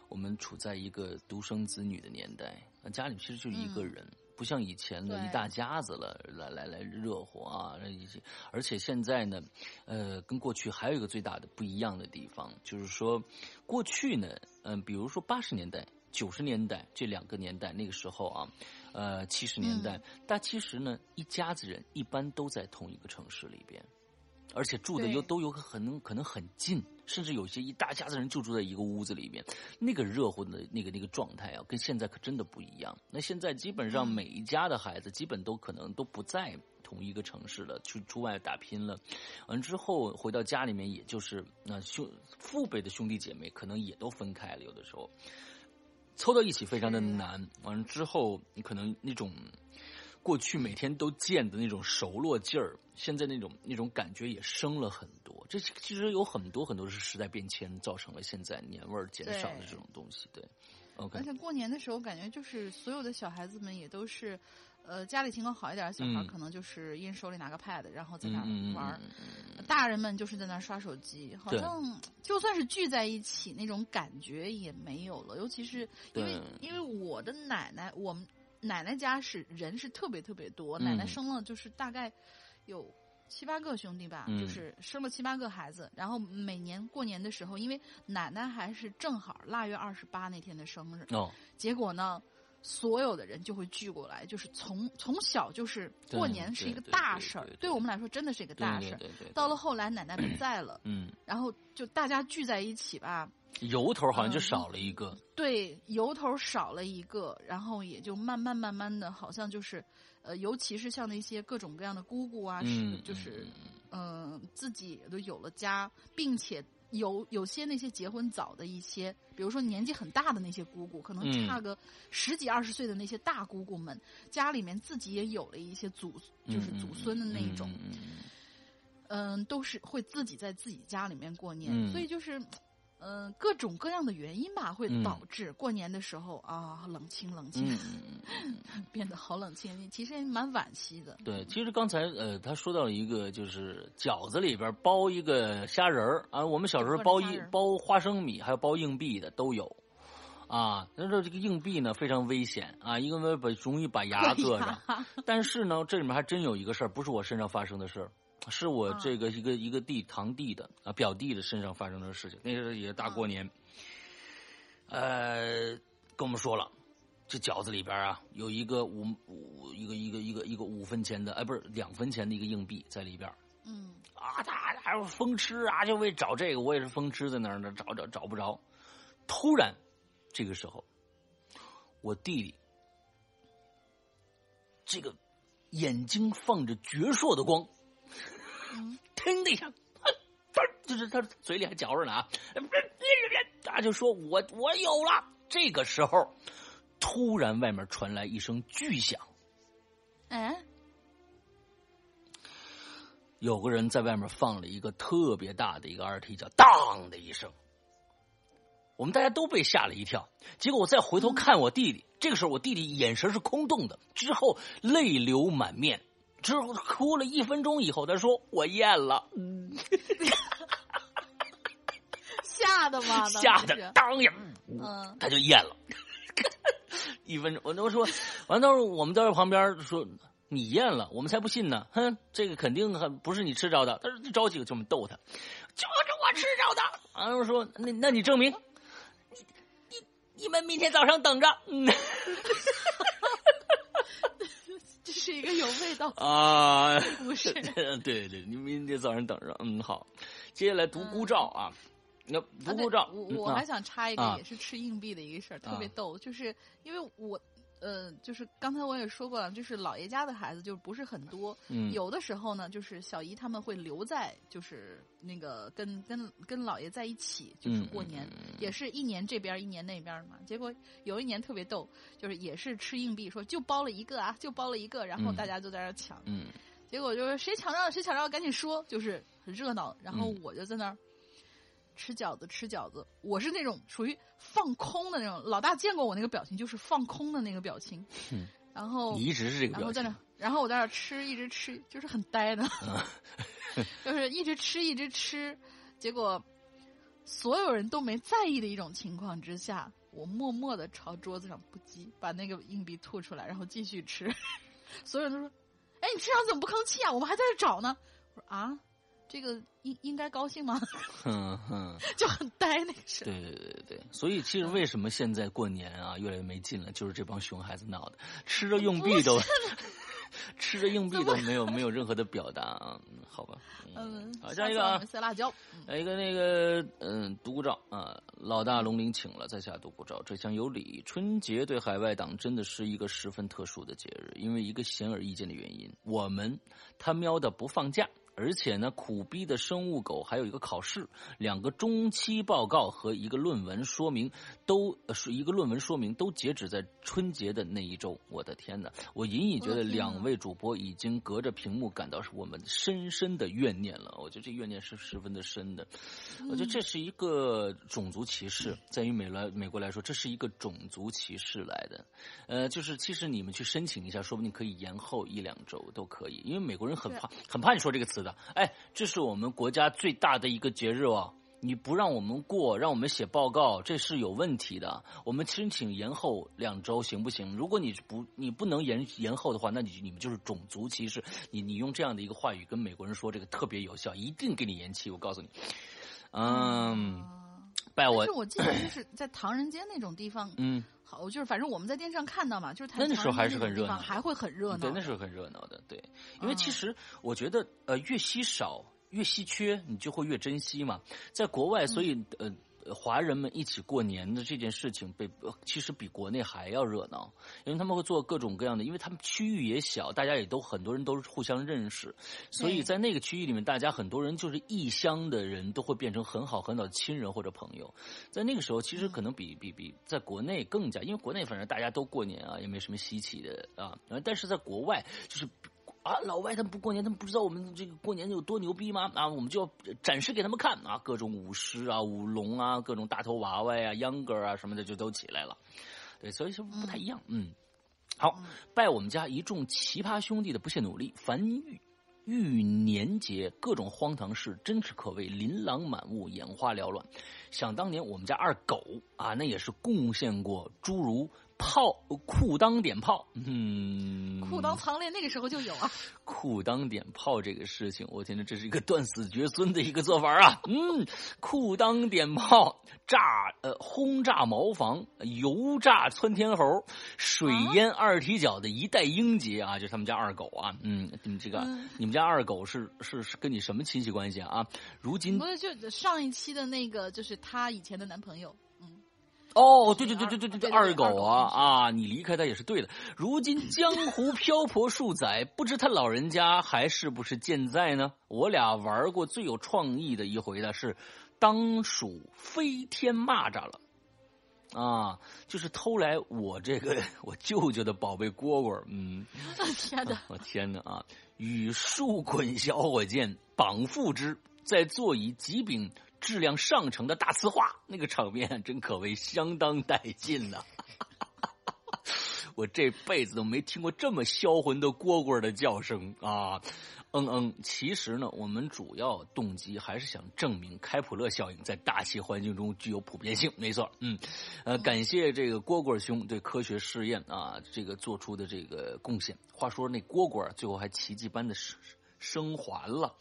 我们处在一个独生子女的年代，家里其实就一个人。不像以前的一大家子了，来来来热火啊，而且现在呢，呃，跟过去还有一个最大的不一样的地方，就是说，过去呢，嗯、比如说八十年代、九十年代这两个年代，那个时候啊，呃，七十年代，但其实呢，一家子人一般都在同一个城市里边，而且住的又都有很可能很近，甚至有些一大家子人就住在一个屋子里面，那个热乎的那个那个状态啊，跟现在可真的不一样。那现在基本上嗯每一家的孩子，基本都可能都不在同一个城市了，去出外打拼了。完之后回到家里面，也就是那兄父辈的兄弟姐妹可能也都分开了，有的时候凑到一起非常的难。完了之后，你可能那种过去每天都见的那种熟络劲儿，现在那种那种感觉也升了很多。这其实有很多很多是时代变迁造成了现在年味儿减少的这种东西。对，OK 而。且过年的时候，感觉就是所有的小孩子们也都是，呃，家里情况好一点的小孩儿，嗯可能就是一人手里拿个 pad，然后在那玩儿。大人们就是在那儿刷手机，好像就算是聚在一起，那种感觉也没有了。尤其是因为因为我的奶奶，我们奶奶家是人是特别特别多，嗯。奶奶生了就是大概有七八个兄弟吧，嗯。就是生了七八个孩子。然后每年过年的时候，因为奶奶还是正好腊月二十八那天的生日，哦，结果呢，所有的人就会聚过来，就是从从小就是过年是一个大事儿对我们来说真的是一个大事对对对。到了后来，奶奶不在了，嗯，然后就大家聚在一起吧，由头好像就嗯少了一个。对，由头少了一个，然后也就慢慢慢慢的，好像就是，呃，尤其是像那些各种各样的姑姑啊，嗯是就是，嗯、自己都有了家，并且有有些那些结婚早的一些，比如说年纪很大的那些姑姑，可能嗯。差个十几二十岁的那些大姑姑们，家里面自己也有了一些祖，就是嗯祖孙的那一种，嗯嗯嗯。嗯，都是会自己在自己家里面过年，嗯。所以就是，嗯、各种各样的原因吧，会嗯导致过年的时候啊，冷清冷清，变得好冷清，其实也蛮惋惜的。对，其实刚才呃，他说到了一个，就是饺子里边包一个虾仁儿啊，我们小时候包一包花生米，还有包硬币的都有。啊，那说这个硬币呢非常危险啊，因为把容易把牙硌上。但是呢，这里面还真有一个事儿，不是我身上发生的事儿，是我啊这个一个一个弟堂弟的啊表弟的身上发生的事情。那时候也大过年，呃，跟我们说了，这饺子里边啊有一个五五一个一个一个一个五分钱的，哎，不是两分钱的一个硬币在里边嗯啊，他还有疯吃啊，就为找这个，我也是疯吃在那儿呢，找找找不着。突然，这个时候，我弟弟这个眼睛放着矍铄的光，嗯，腾的一下，就是他嘴里还嚼着呢啊，他就说我我有了。这个时候，突然外面传来一声巨响，哎，有个人在外面放了一个特别大的一个二踢脚，当的一声，我们大家都被吓了一跳。结果我再回头看我弟弟，这个时候我弟弟眼神是空洞的，之后泪流满面，之后哭了一分钟以后，他说我咽了，吓的吗？吓得当呀，嗯他就咽了。一分钟，我我说，完到时候我们在旁边说你咽了，我们才不信呢。哼，这个肯定很不是你吃着的。他说找几个这么逗他，就是我吃着的。然后说那那你证明，你你你们明天早上等着。嗯这是一个有味道啊，不是。对对对，你明天早上等着。嗯，好，接下来独孤照啊，那独孤照，我我还想插一个，啊也是吃硬币的一个事儿，特别啊逗，就是因为我。呃，就是刚才我也说过了，就是姥爷家的孩子就不是很多，嗯。有的时候呢，就是小姨他们会留在，就是那个跟跟跟姥爷在一起，就是嗯过年，也是一年这边一年那边嘛。结果有一年特别逗，就是也是吃硬币，说就包了一个啊，就包了一个，然后嗯。大家就在那儿抢，嗯。结果就是谁抢着了谁抢着了，赶紧说，就是很热闹。然后嗯。我就在那儿吃饺子，吃饺子。我是那种属于放空的那种，老大见过我那个表情，就是放空的那个表情。嗯然后你一直是这个表情然后在那，，然后我在那吃，一直吃，就是很呆的，嗯 就是一直吃，一直吃。结果所有人都没在意的一种情况之下，我默默的朝桌子上不叽把那个硬币吐出来，然后继续吃。所有人都说：“哎，你吃上怎么不吭气啊？我们还在这找呢。”我说：“啊，这个应应该高兴吗？” 哼哼。就很呆那个时候。对对对对对，所以其实为什么现在过年啊越来越没劲了，就是这帮熊孩子闹的，吃着硬币都 吃着硬币都没有没有任何的表达好吧，嗯，好下一个啊塞辣椒。来一个那个嗯独孤照啊，老大龙鳞请了，在下独孤照，这厢有礼。春节对海外党真的是一个十分特殊的节日，因为一个显而易见的原因，我们他喵的不放假，而且呢，苦逼的生物狗还有一个考试，两个中期报告和一个论文说明都是一个论文说明都截止在春节的那一周。我的天哪！我隐隐觉得两位主播已经隔着屏幕感到是我们深深的怨念了。我觉得这怨念是十分的深的。我觉得这是一个种族歧视，在于美来美国来说，这是一个种族歧视来的。呃，就是其实你们去申请一下，说不定可以延后一两周都可以，因为美国人很怕很怕你说这个词。的，哎，这是我们国家最大的一个节日哦！你不让我们过，让我们写报告，这是有问题的。我们申请延后两周行不行？如果你不你不能延延后的话，那你你们就是种族歧视。你你用这样的一个话语跟美国人说，这个特别有效，一定给你延期。我告诉你，嗯，拜我。但是我记得就是在唐人街那种地方，嗯。好，就是反正我们在电视上看到嘛，就是那时候还是很热闹，还会很热闹。对，那时候很热闹的，对。因为其实我觉得，呃，越稀少、越稀缺，你就会越珍惜嘛。在国外，所以呃。华人们一起过年的这件事情，被其实比国内还要热闹，因为他们会做各种各样的，因为他们区域也小，大家也都很多人都是互相认识，所以在那个区域里面，大家很多人就是异乡的人都会变成很好很好的亲人或者朋友，在那个时候，其实可能比比比在国内更加，因为国内反正大家都过年啊，也没什么稀奇的啊，但是在国外就是。啊，老外他们不过年，他们不知道我们这个过年有多牛逼吗？啊，我们就要展示给他们看啊，各种舞狮啊、舞龙啊、各种大头娃娃呀、秧歌啊什么的就都起来了。对，所以说不太一样。嗯，好，拜我们家一众奇葩兄弟的不懈努力，繁育育年节各种荒唐事，真是可谓琳琅满目、眼花缭乱。想当年我们家二狗啊，那也是贡献过诸如。炮裤裆点炮，嗯，裤裆藏链那个时候就有啊。裤裆点炮这个事情，我天呐，这是一个断子绝孙的一个做法啊！嗯，裤裆点炮，炸呃轰炸茅房，油炸窜天猴，水淹二踢脚的一代英杰啊，就是他们家二狗啊。嗯，你们这个你们家二狗是是是跟你什么亲戚关系啊？如今不是就上一期的那个，就是他以前的男朋友。哦，对对对对对对对，二狗啊啊！你离开他也是对的。如今江湖漂泊数载，不知他老人家还是不是健在呢？我俩玩过最有创意的一回的是，当属飞天蚂蚱了，啊，就是偷来我这个 我舅舅的宝贝蝈蝈，嗯，天哪，我天哪啊！与树滚小火箭绑缚之，在座以几柄。质量上乘的大瓷花，那个场面真可谓相当带劲呐！我这辈子都没听过这么销魂的蝈蝈的叫声啊！嗯嗯，其实呢，我们主要动机还是想证明开普勒效应在大气环境中具有普遍性。没错，嗯，呃，感谢这个蝈蝈兄对科学试验啊这个做出的这个贡献。话说那蝈蝈最后还奇迹般的生生还了。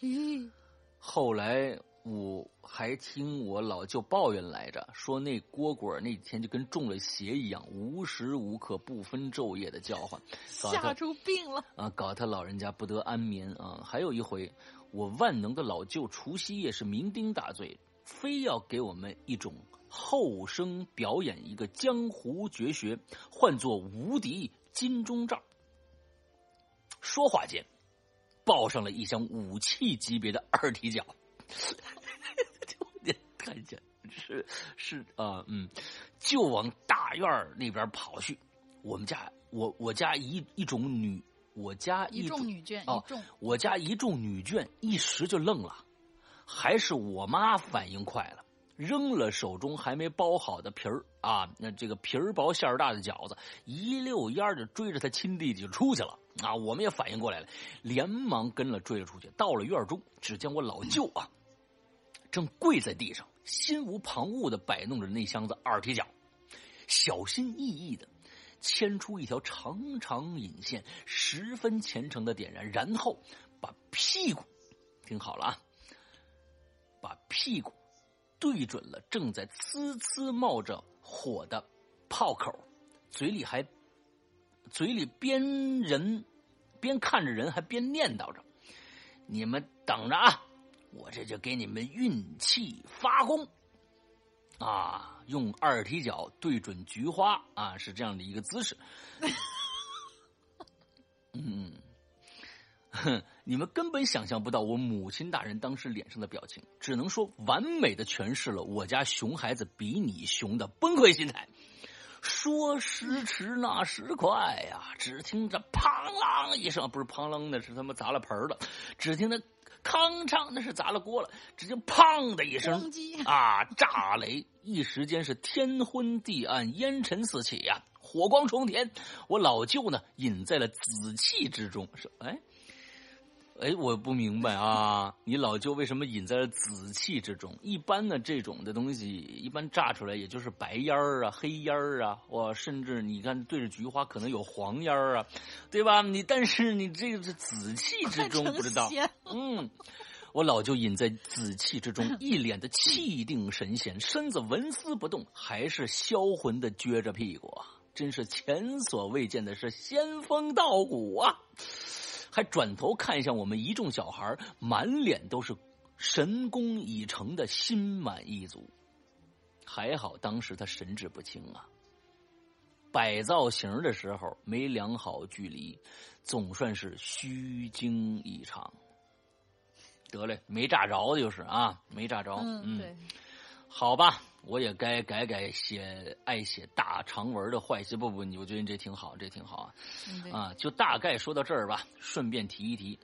嗯，后来。我还听我老舅抱怨来着，说那蝈蝈那几天就跟中了邪一样，无时无刻不分昼夜的叫唤，吓出病了啊！搞他老人家不得安眠啊！还有一回，我万能的老舅除夕夜是酩酊大醉，非要给我们一种后生表演一个江湖绝学，唤作无敌金钟罩。说话间，抱上了一箱武器级别的二踢脚。看见是是啊嗯，就往大院那边跑去。我们家我我家一一种女，我家一众女眷哦，我家一众女眷一时就愣了，还是我妈反应快了，扔了手中还没包好的皮儿啊，那这个皮儿薄馅儿大的饺子，一溜烟的追着他亲弟弟就出去了啊！我们也反应过来了，连忙跟了追了出去。到了院中，只见我老舅啊。正跪在地上，心无旁骛的摆弄着那箱子二踢脚，小心翼翼的牵出一条长长引线，十分虔诚的点燃，然后把屁股听好了啊，把屁股对准了正在呲呲冒着火的炮口，嘴里还嘴里边人边看着人，还边念叨着：“你们等着啊！”我这就给你们运气发功，啊，用二踢脚对准菊花啊，是这样的一个姿势。嗯，你们根本想象不到我母亲大人当时脸上的表情，只能说完美的诠释了我家熊孩子比你熊的崩溃心态。说时迟，那时快呀！只听着“砰啷”一声，不是“砰啷”，的是他妈砸了盆了。只听那“吭哧”，那是砸了锅了。直接“砰”的一声，啊！炸雷，一时间是天昏地暗，烟尘四起呀，火光冲天。我老舅呢，隐在了紫气之中。说：“哎。”哎，我不明白啊！你老舅为什么隐在了紫气之中？一般的这种的东西，一般炸出来也就是白烟儿啊、黑烟儿啊，哇，甚至你看对着菊花可能有黄烟儿啊，对吧？你但是你这个是紫气之中，不知道。嗯，我老舅隐在紫气之中，一脸的气定神闲，身子纹丝不动，还是销魂的撅着屁股啊！真是前所未见的是仙风道骨啊！还转头看向我们一众小孩，满脸都是神功已成的心满意足。还好当时他神志不清啊，摆造型的时候没量好距离，总算是虚惊一场。得嘞，没炸着就是啊，没炸着。嗯，对，好吧。我也该改改写爱写大长文的坏习不不，我觉得这挺好，这挺好啊。啊，就大概说到这儿吧。顺便提一提，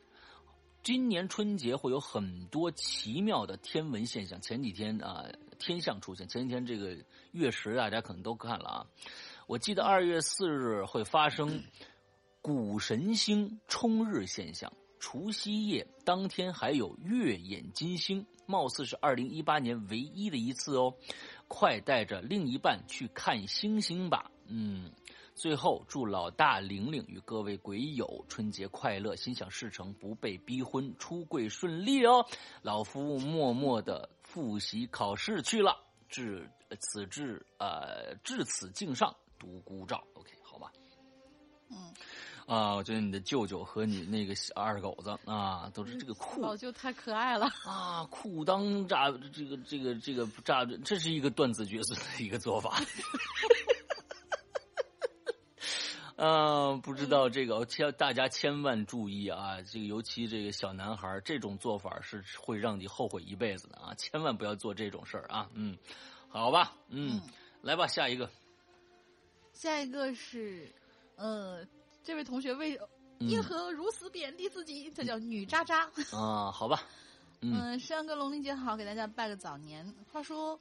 今年春节会有很多奇妙的天文现象。前几天啊，天象出现。前几天这个月食，大家可能都看了啊。我记得二月四日会发生谷神星冲日现象，除夕夜当天还有月掩金星。貌似是二零一八年唯一的一次哦，快带着另一半去看星星吧。嗯，最后祝老大玲玲与各位鬼友春节快乐，心想事成，不被逼婚，出柜顺利哦。老夫默默的复习考试去了，至此至呃至此敬上独孤照。OK，好吧。嗯。啊，我觉得你的舅舅和你那个二狗子啊，都是这个裤老舅太可爱了啊！裤裆炸这个这个这个炸，这是一个断子绝孙的一个做法。嗯，不知道这个，千大家千万注意啊！这个尤其这个小男孩，这种做法是会让你后悔一辈子的啊！千万不要做这种事儿啊！嗯，好吧，嗯，来吧，下一个。下一个是，呃。这位同学为因何如此贬低自己？这叫女渣渣啊！好吧，嗯，山哥龙林姐好，给大家拜个早年。话说，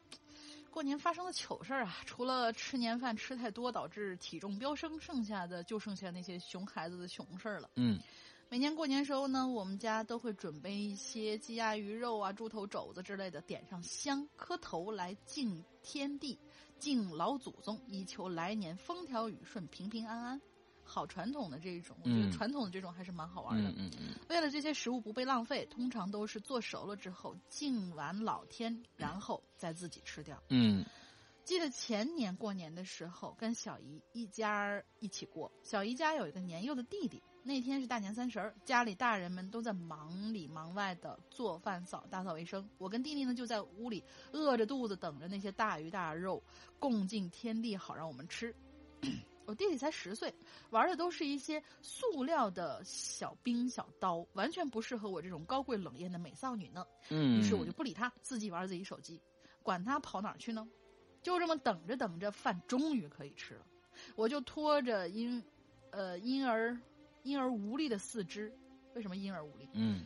过年发生的糗事儿啊，除了吃年饭吃太多导致体重飙升，剩下的就剩下那些熊孩子的熊事儿了。嗯，每年过年时候呢，我们家都会准备一些鸡鸭鱼肉啊、猪头肘子之类的，点上香磕头来敬天地、敬老祖宗，以求来年风调雨顺、平平安安。好传统的这一种，我觉得传统的这种还是蛮好玩的。嗯嗯。为了这些食物不被浪费，通常都是做熟了之后敬完老天，然后再自己吃掉。嗯。记得前年过年的时候，跟小姨一家一起过。小姨家有一个年幼的弟弟，那天是大年三十儿，家里大人们都在忙里忙外的做饭、扫打扫卫生。我跟弟弟呢就在屋里饿着肚子等着那些大鱼大肉共进天地，好让我们吃。我弟弟才十岁，玩的都是一些塑料的小兵小刀，完全不适合我这种高贵冷艳的美少女呢。嗯，于是我就不理他，自己玩自己手机，管他跑哪去呢？就这么等着等着，饭终于可以吃了，我就拖着婴，呃婴儿婴儿无力的四肢，为什么婴儿无力？嗯，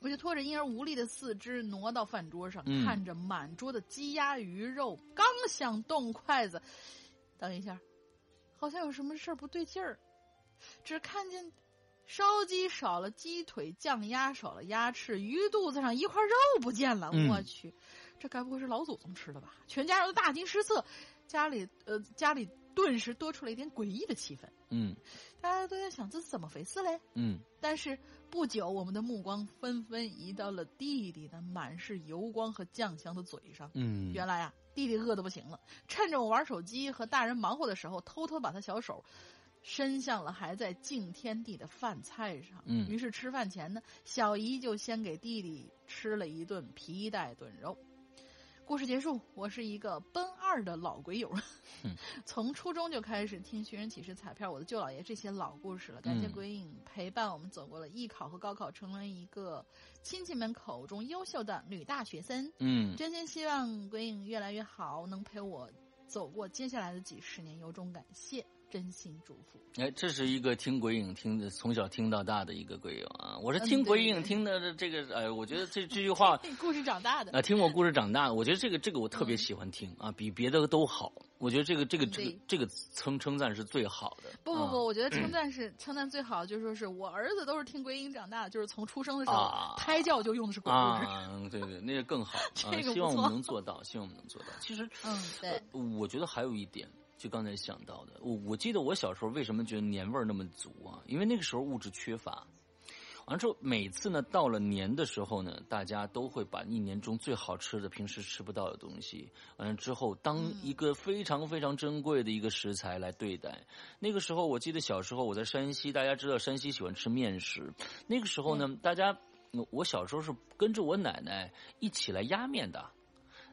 我就拖着婴儿无力的四肢挪到饭桌上，看着满桌的鸡鸭鱼肉，刚想动筷子，等一下。好像有什么事儿不对劲儿，只看见烧鸡少了鸡腿，酱鸭少了鸭翅，鱼肚子上一块肉不见了。我去，这该不会是老祖宗吃的吧？全家人都大惊失色，家里呃家里顿时多出了一点诡异的气氛。嗯，大家都在想这是怎么回事嘞？嗯，但是不久，我们的目光纷纷移到了弟弟的满是油光和酱香的嘴上。嗯，原来啊。弟弟饿得不行了，趁着我玩手机和大人忙活的时候，偷偷把他小手伸向了还在敬天地的饭菜上。嗯，于是吃饭前呢，小姨就先给弟弟吃了一顿皮带炖肉。故事结束，我是一个奔二的老鬼友，从初中就开始听《寻人启事》彩票、我的舅姥爷这些老故事了。感谢鬼影陪伴我们走过了艺考和高考，成为一个亲戚们口中优秀的女大学生。嗯，真心希望鬼影越来越好，能陪我走过接下来的几十年，由衷感谢。真心祝福。哎，这是一个听鬼影听的，从小听到大的一个鬼影啊！我是听鬼影听的这个，哎，我觉得这这句话，故事长大的啊，听我故事长大的，我觉得这个这个我特别喜欢听啊，比别的都好。我觉得这个这个这个这个称称赞是最好的。不不不，我觉得称赞是 称赞最好，就是说是我儿子都是听鬼影长大的，就是从出生的时候胎教就用的是鬼故事。啊，对对，那个更好。这个希望我们能做到，希望我们能做到。其实，嗯，对，我觉得还有一点。就刚才想到的，我我记得我小时候为什么觉得年味儿那么足啊？因为那个时候物质缺乏，完了之后每次呢到了年的时候呢，大家都会把一年中最好吃的、平时吃不到的东西，完了之后当一个非常非常珍贵的一个食材来对待。那个时候我记得小时候我在山西，大家知道山西喜欢吃面食，那个时候呢，大家我小时候是跟着我奶奶一起来压面的。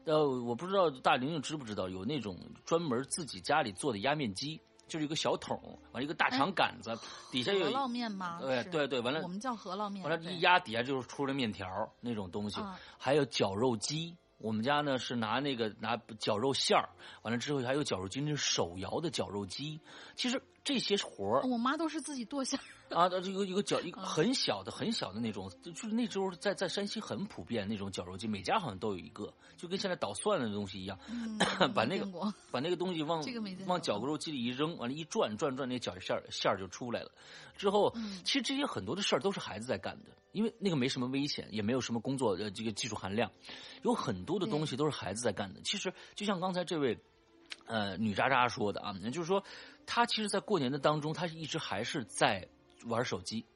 呃，我不知道大玲玲知不知道，有那种专门自己家里做的压面机，就是一个小桶，完一个大长杆子，底下有烙面吗？对对对，完了我们叫饸烙面，完了一压底下就是出了面条那种东西，还有绞肉机。我们家呢是拿那个拿绞肉馅儿，完了之后还有绞肉机，那是手摇的绞肉机。其实这些活儿，我妈都是自己剁馅儿。啊，这个一个绞一个很小的很小的那种，就是那时候在在山西很普遍那种绞肉机，每家好像都有一个，就跟现在捣蒜的东西一样，把那个把那个东西往往绞肉机里一扔，完了，一转转转，那绞馅儿馅儿就出来了。之后，其实这些很多的事儿都是孩子在干的，因为那个没什么危险，也没有什么工作的这个技术含量，有很多的东西都是孩子在干的。其实就像刚才这位。呃，女渣渣说的啊，就是说，她其实，在过年的当中，他一直还是在玩手机。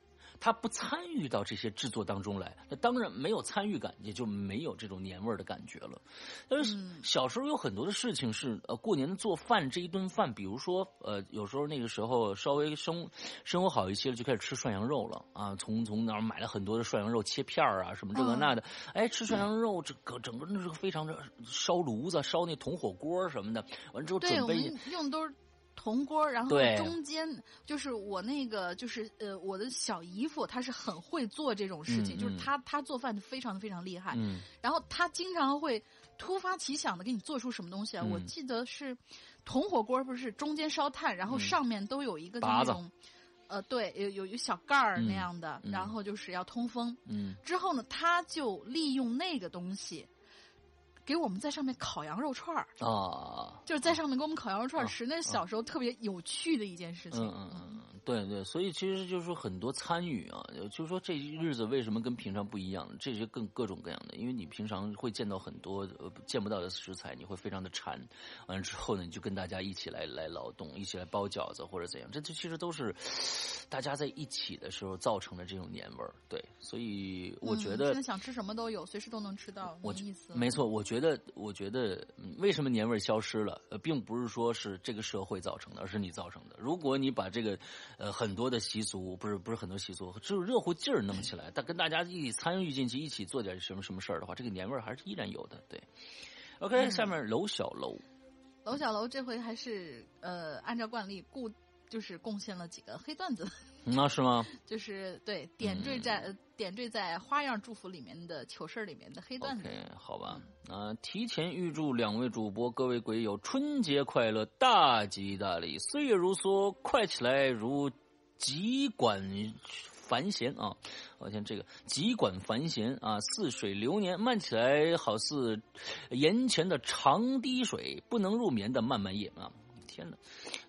他不参与到这些制作当中来，那当然没有参与感，也就没有这种年味儿的感觉了。但是小时候有很多的事情是呃，过年做饭这一顿饭，比如说呃，有时候那个时候稍微生生活好一些了，就开始吃涮羊肉了啊。从从哪儿买了很多的涮羊肉切片儿啊，什么这个那的，哎，吃涮羊肉这个整个那是非常的烧炉子烧那铜火锅什么的，完之后准备用都是。铜锅，然后中间就是我那个，就是呃，我的小姨夫，他是很会做这种事情，就是他他做饭非常的非常厉害。嗯，然后他经常会突发奇想的给你做出什么东西啊？我记得是铜火锅，不是中间烧炭，然后上面都有一个那种，呃，对，有有有小盖儿那样的，然后就是要通风。嗯，之后呢，他就利用那个东西。给我们在上面烤羊肉串儿。啊，就是在上面给我们烤羊肉串儿吃，那是小时候特别有趣的一件事情。嗯嗯嗯，对对，所以其实就是说很多参与啊，就是说这日子为什么跟平常不一样？这些更各种各样的，因为你平常会见到很多呃见不到的食材，你会非常的馋。完了之后呢，你就跟大家一起来来劳动，一起来包饺子或者怎样，这这其实都是大家在一起的时候造成的这种年味儿。对，所以我觉得现在想吃什么都有，随时都能吃到。我意思没错，我觉得。觉得，我觉得，为什么年味消失了？呃，并不是说是这个社会造成的，而是你造成的。如果你把这个，呃，很多的习俗，不是不是很多习俗，只有热乎劲儿弄起来，但跟大家一起参与进去，一起做点什么什么事儿的话，这个年味儿还是依然有的。对，OK，下面楼小楼，楼小楼这回还是呃，按照惯例，故就是贡献了几个黑段子。那是吗？就是对点缀在点缀在花样祝福里面的糗事里面的黑段子。好吧，啊，提前预祝两位主播、各位鬼友春节快乐，大吉大利，岁月如梭，快起来如急管繁弦啊！我天，这个急管繁弦啊，似水流年，慢起来好似眼前的长滴水，不能入眠的漫漫夜啊！天呐，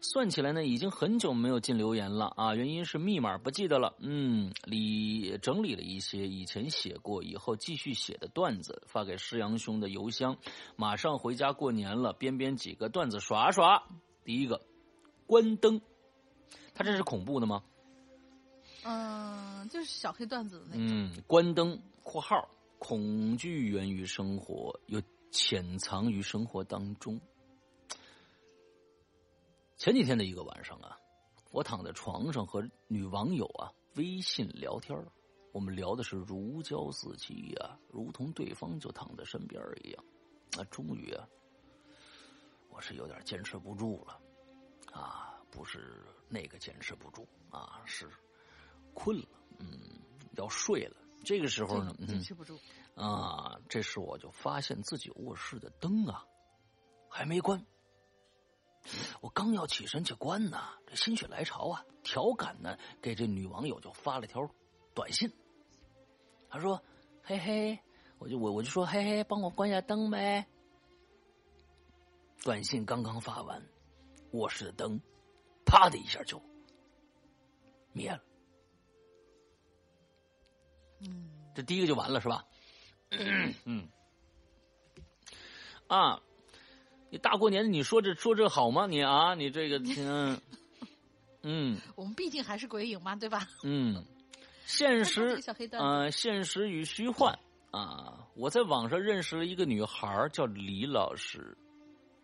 算起来呢，已经很久没有进留言了啊！原因是密码不记得了。嗯，理整理了一些以前写过、以后继续写的段子，发给师阳兄的邮箱。马上回家过年了，编编几个段子耍耍。第一个，关灯，他这是恐怖的吗？嗯，就是小黑段子的那种。嗯，关灯（括号）恐惧源于生活，又潜藏于生活当中。前几天的一个晚上啊，我躺在床上和女网友啊微信聊天我们聊的是如胶似漆呀，如同对方就躺在身边一样。啊，终于啊，我是有点坚持不住了，啊，不是那个坚持不住啊，是困了，嗯，要睡了。这个时候呢，坚持不住啊，这时我就发现自己卧室的灯啊还没关。我刚要起身去关呢，这心血来潮啊，调侃呢，给这女网友就发了条短信。他说：“嘿嘿，我就我我就说嘿嘿，帮我关下灯呗。”短信刚刚发完，卧室的灯啪的一下就灭了。嗯，这第一个就完了是吧？嗯，啊，你大过年的你说这说这好吗？你啊，你这个 嗯嗯我们毕竟还是鬼影嘛，对吧？嗯，现实个小黑段子呃，现实与虚幻啊！我在网上认识了一个女孩叫李老师，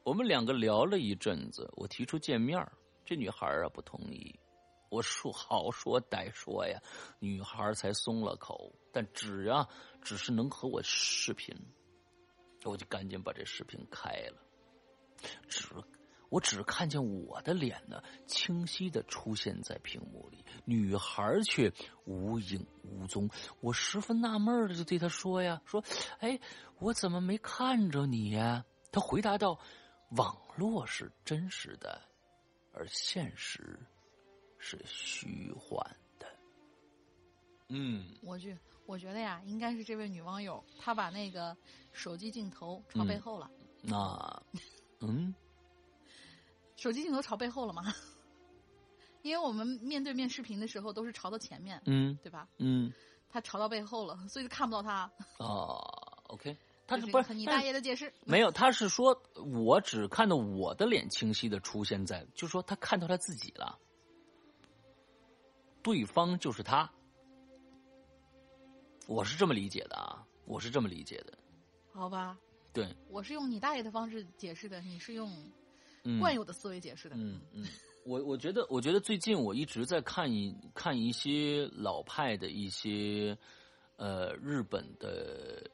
我们两个聊了一阵子，我提出见面儿这女孩啊不同意。我说好说歹说呀，女孩才松了口，但只呀只是能和我视频，我就赶紧把这视频开了，只我只看见我的脸呢，清晰的出现在屏幕里，女孩却无影无踪。我十分纳闷的就对她说呀：“说，哎，我怎么没看着你呀？”她回答道：“网络是真实的，而现实是虚幻的。”嗯我去我觉得呀，应该是这位女网友，她把那个手机镜头朝背后了，那，嗯手机镜头朝背后了吗？因为我们面对面视频的时候都是朝到前面，嗯对吧？嗯他朝到背后了，所以就看不到他。啊，OK，他是不是你大爷的解释？没有，他是说我只看到我的脸清晰的出现在，就说他看到他自己了，对方就是他，我是这么理解的啊，我是这么理解的，好吧，对，我是用你大爷的方式解释的，你是用嗯，惯有的思维解释的。嗯嗯，我我觉得，我觉得最近我一直在看一看一些老派的一些呃日本的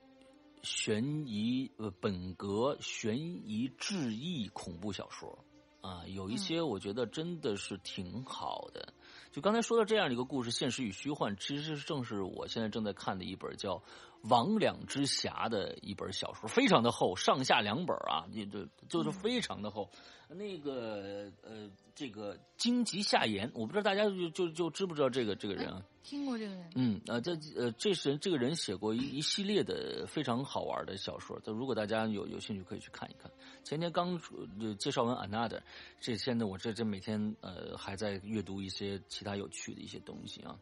悬疑呃本格悬疑志异恐怖小说。啊，有一些我觉得真的是挺好的。就刚才说到这样的一个故事，现实与虚幻，其实正是我现在正在看的一本叫《魍魉之匣》的一本小说，非常的厚，上下两本啊，你这就是非常的厚。那个呃，这个荆棘夏言，我不知道大家就就就知不知道这个这个人啊？听过这个人？嗯啊，这呃，这是这个人写过一一系列的非常好玩的小说。就如果大家有有兴趣，可以去看一看。前天刚呃介绍完《Another》，这现在我这这每天呃还在阅读一些其他有趣的一些东西啊。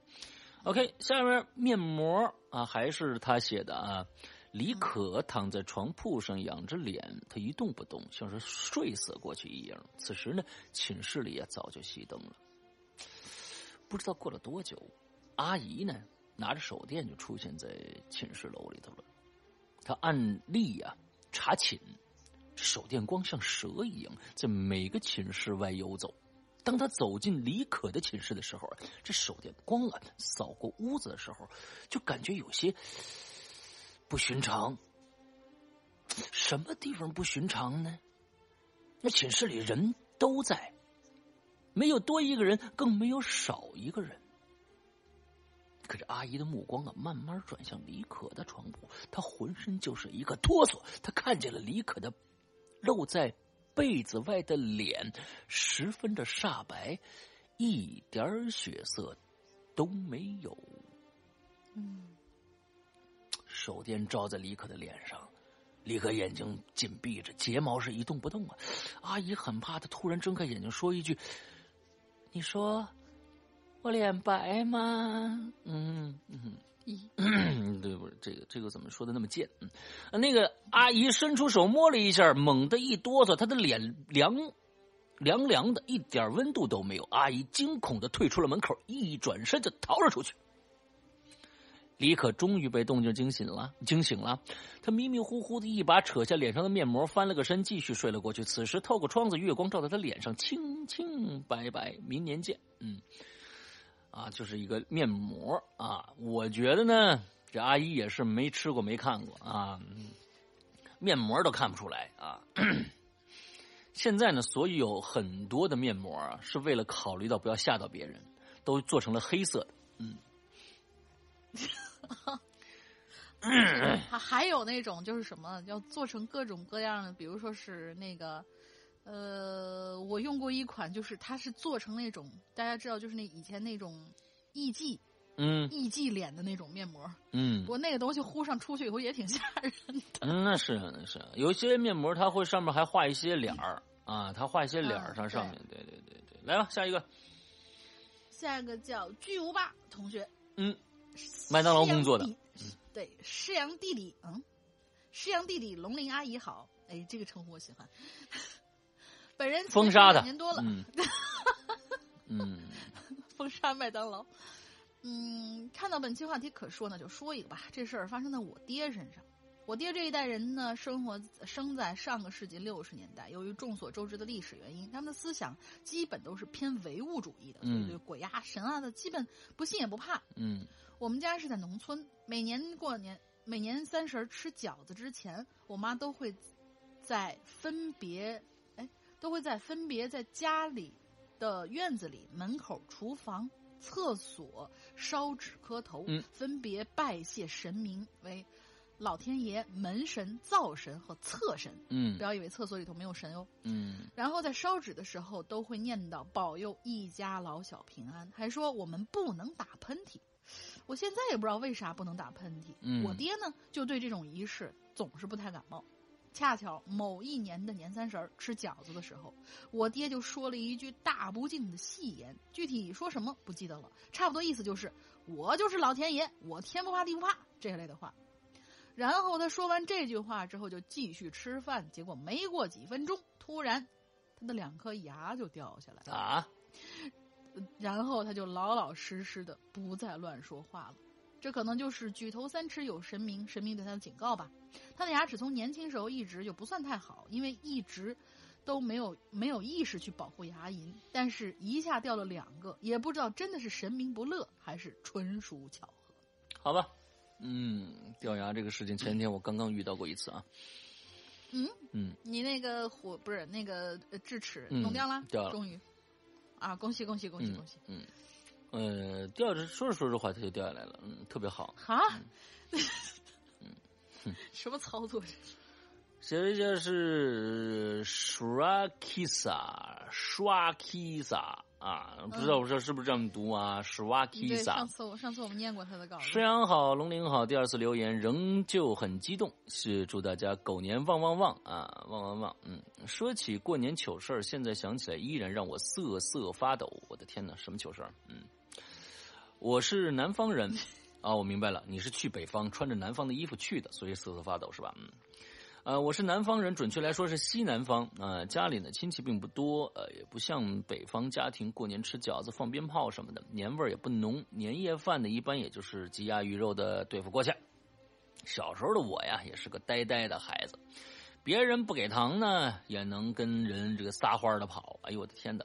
OK，下面面膜啊，还是他写的啊。李可躺在床铺上，仰着脸，他一动不动，像是睡死过去一样。此时呢，寝室里啊早就熄灯了。不知道过了多久，阿姨呢拿着手电就出现在寝室楼里头了。她按例呀、查寝，手电光像蛇一样在每个寝室外游走。当他走进李可的寝室的时候，这手电光啊扫过屋子的时候，就感觉有些不寻常。什么地方不寻常呢？那寝室里人都在，没有多一个人，更没有少一个人。可是阿姨的目光啊，慢慢转向李可的床铺，她浑身就是一个哆嗦。她看见了李可的露在被子外的脸，十分的煞白，一点血色都没有。嗯，手电照在李可的脸上，李可眼睛紧闭着，睫毛是一动不动啊。阿姨很怕他突然睁开眼睛说一句：“你说我脸白吗？”嗯嗯。嗯，对不？这个这个怎么说的那么贱？嗯，那个阿姨伸出手摸了一下，猛地一哆嗦，她的脸凉凉凉的，一点温度都没有。阿姨惊恐的退出了门口，一转身就逃了出去。李可终于被动静惊醒了，惊醒了。他迷迷糊糊的一把扯下脸上的面膜，翻了个身，继续睡了过去。此时透过窗子，月光照在他脸上，清清白白。明年见。嗯。啊，就是一个面膜啊。我觉得呢，这阿姨也是没吃过没看过啊。面膜都看不出来啊。现在呢，所以有很多的面膜啊，是为了考虑到不要吓到别人，都做成了黑色的。嗯，还还有那种就是什么，要做成各种各样的，比如说是那个，呃，我用过一款，就是它是做成那种大家知道，就是那以前那种艺伎，嗯。艺伎脸的那种面膜，嗯。不，过那个东西呼上出去以后也挺吓人的。嗯，那是那是，有一些面膜它会上面还画一些脸儿啊，它画一些脸儿嗯上上面，对对对对，来吧，下一个，下一个叫巨无霸同学，嗯，麦当劳工作的。嗯，对，师阳弟弟，嗯，师阳弟弟龙鳞阿姨好，哎，这个称呼我喜欢。本人封杀的两年多了，嗯嗯封杀麦当劳。嗯，看到本期话题可说呢，就说一个吧。这事儿发生在我爹身上。我爹这一代人呢，生活生在上个世纪六十年代，由于众所周知的历史原因，他们的思想基本都是偏唯物主义的，所以嗯对鬼啊、神啊的基本不信也不怕。嗯我们家是在农村，每年过年，每年三十儿吃饺子之前，我妈都会在分别，哎，都会在分别在家里的院子里、门口、厨房、厕所烧纸磕头，嗯分别拜谢神明为老天爷、门神、灶神和厕神。嗯不要以为厕所里头没有神哦。嗯然后在烧纸的时候都会念叨保佑一家老小平安，还说我们不能打喷嚏。我现在也不知道为啥不能打喷嚏。嗯我爹呢就对这种仪式总是不太感冒。恰巧某一年的年三十儿吃饺子的时候，我爹就说了一句大不敬的戏言，具体说什么不记得了，差不多意思就是我就是老天爷，我天不怕地不怕这类的话。然后他说完这句话之后就继续吃饭，结果没过几分钟，突然他的两颗牙就掉下来了，啊，然后他就老老实实的不再乱说话了。这可能就是举头三尺有神明，神明对他的警告吧。他的牙齿从年轻时候一直就不算太好，因为一直都没有没有意识去保护牙龈，但是一下掉了两个，也不知道真的是神明不乐，还是纯属巧合。好吧，嗯，掉牙这个事情，前天我刚刚遇到过一次啊，嗯嗯，你那个火不是那个呃智齿嗯弄掉了，掉了终于啊，恭喜恭喜恭喜嗯恭喜！嗯，呃，掉着说着说着话，它就掉下来了，嗯，特别好。哈，嗯 什么操作？写的这是 Shrakisa Shrakisa 啊，不知道我说是不是这么读啊对，上？Shrakisa。上次我上次我们念过他的稿子。石阳好，龙鳞好，第二次留言仍旧很激动，是祝大家狗年旺旺旺啊，旺旺旺！嗯，说起过年糗事儿，现在想起来依然让我瑟瑟发抖。我的天哪，什么糗事儿？嗯，我是南方人啊，我明白了，你是去北方穿着南方的衣服去的，所以瑟瑟发抖是吧？嗯。呃，我是南方人，准确来说是西南方。呃，家里呢亲戚并不多，呃，也不像北方家庭过年吃饺子、放鞭炮什么的，年味儿也不浓。年夜饭呢，一般也就是鸡鸭鱼肉的对付过去。小时候的我呀，也是个呆呆的孩子，别人不给糖呢，也能跟人这个撒欢的跑。哎呦我的天哪！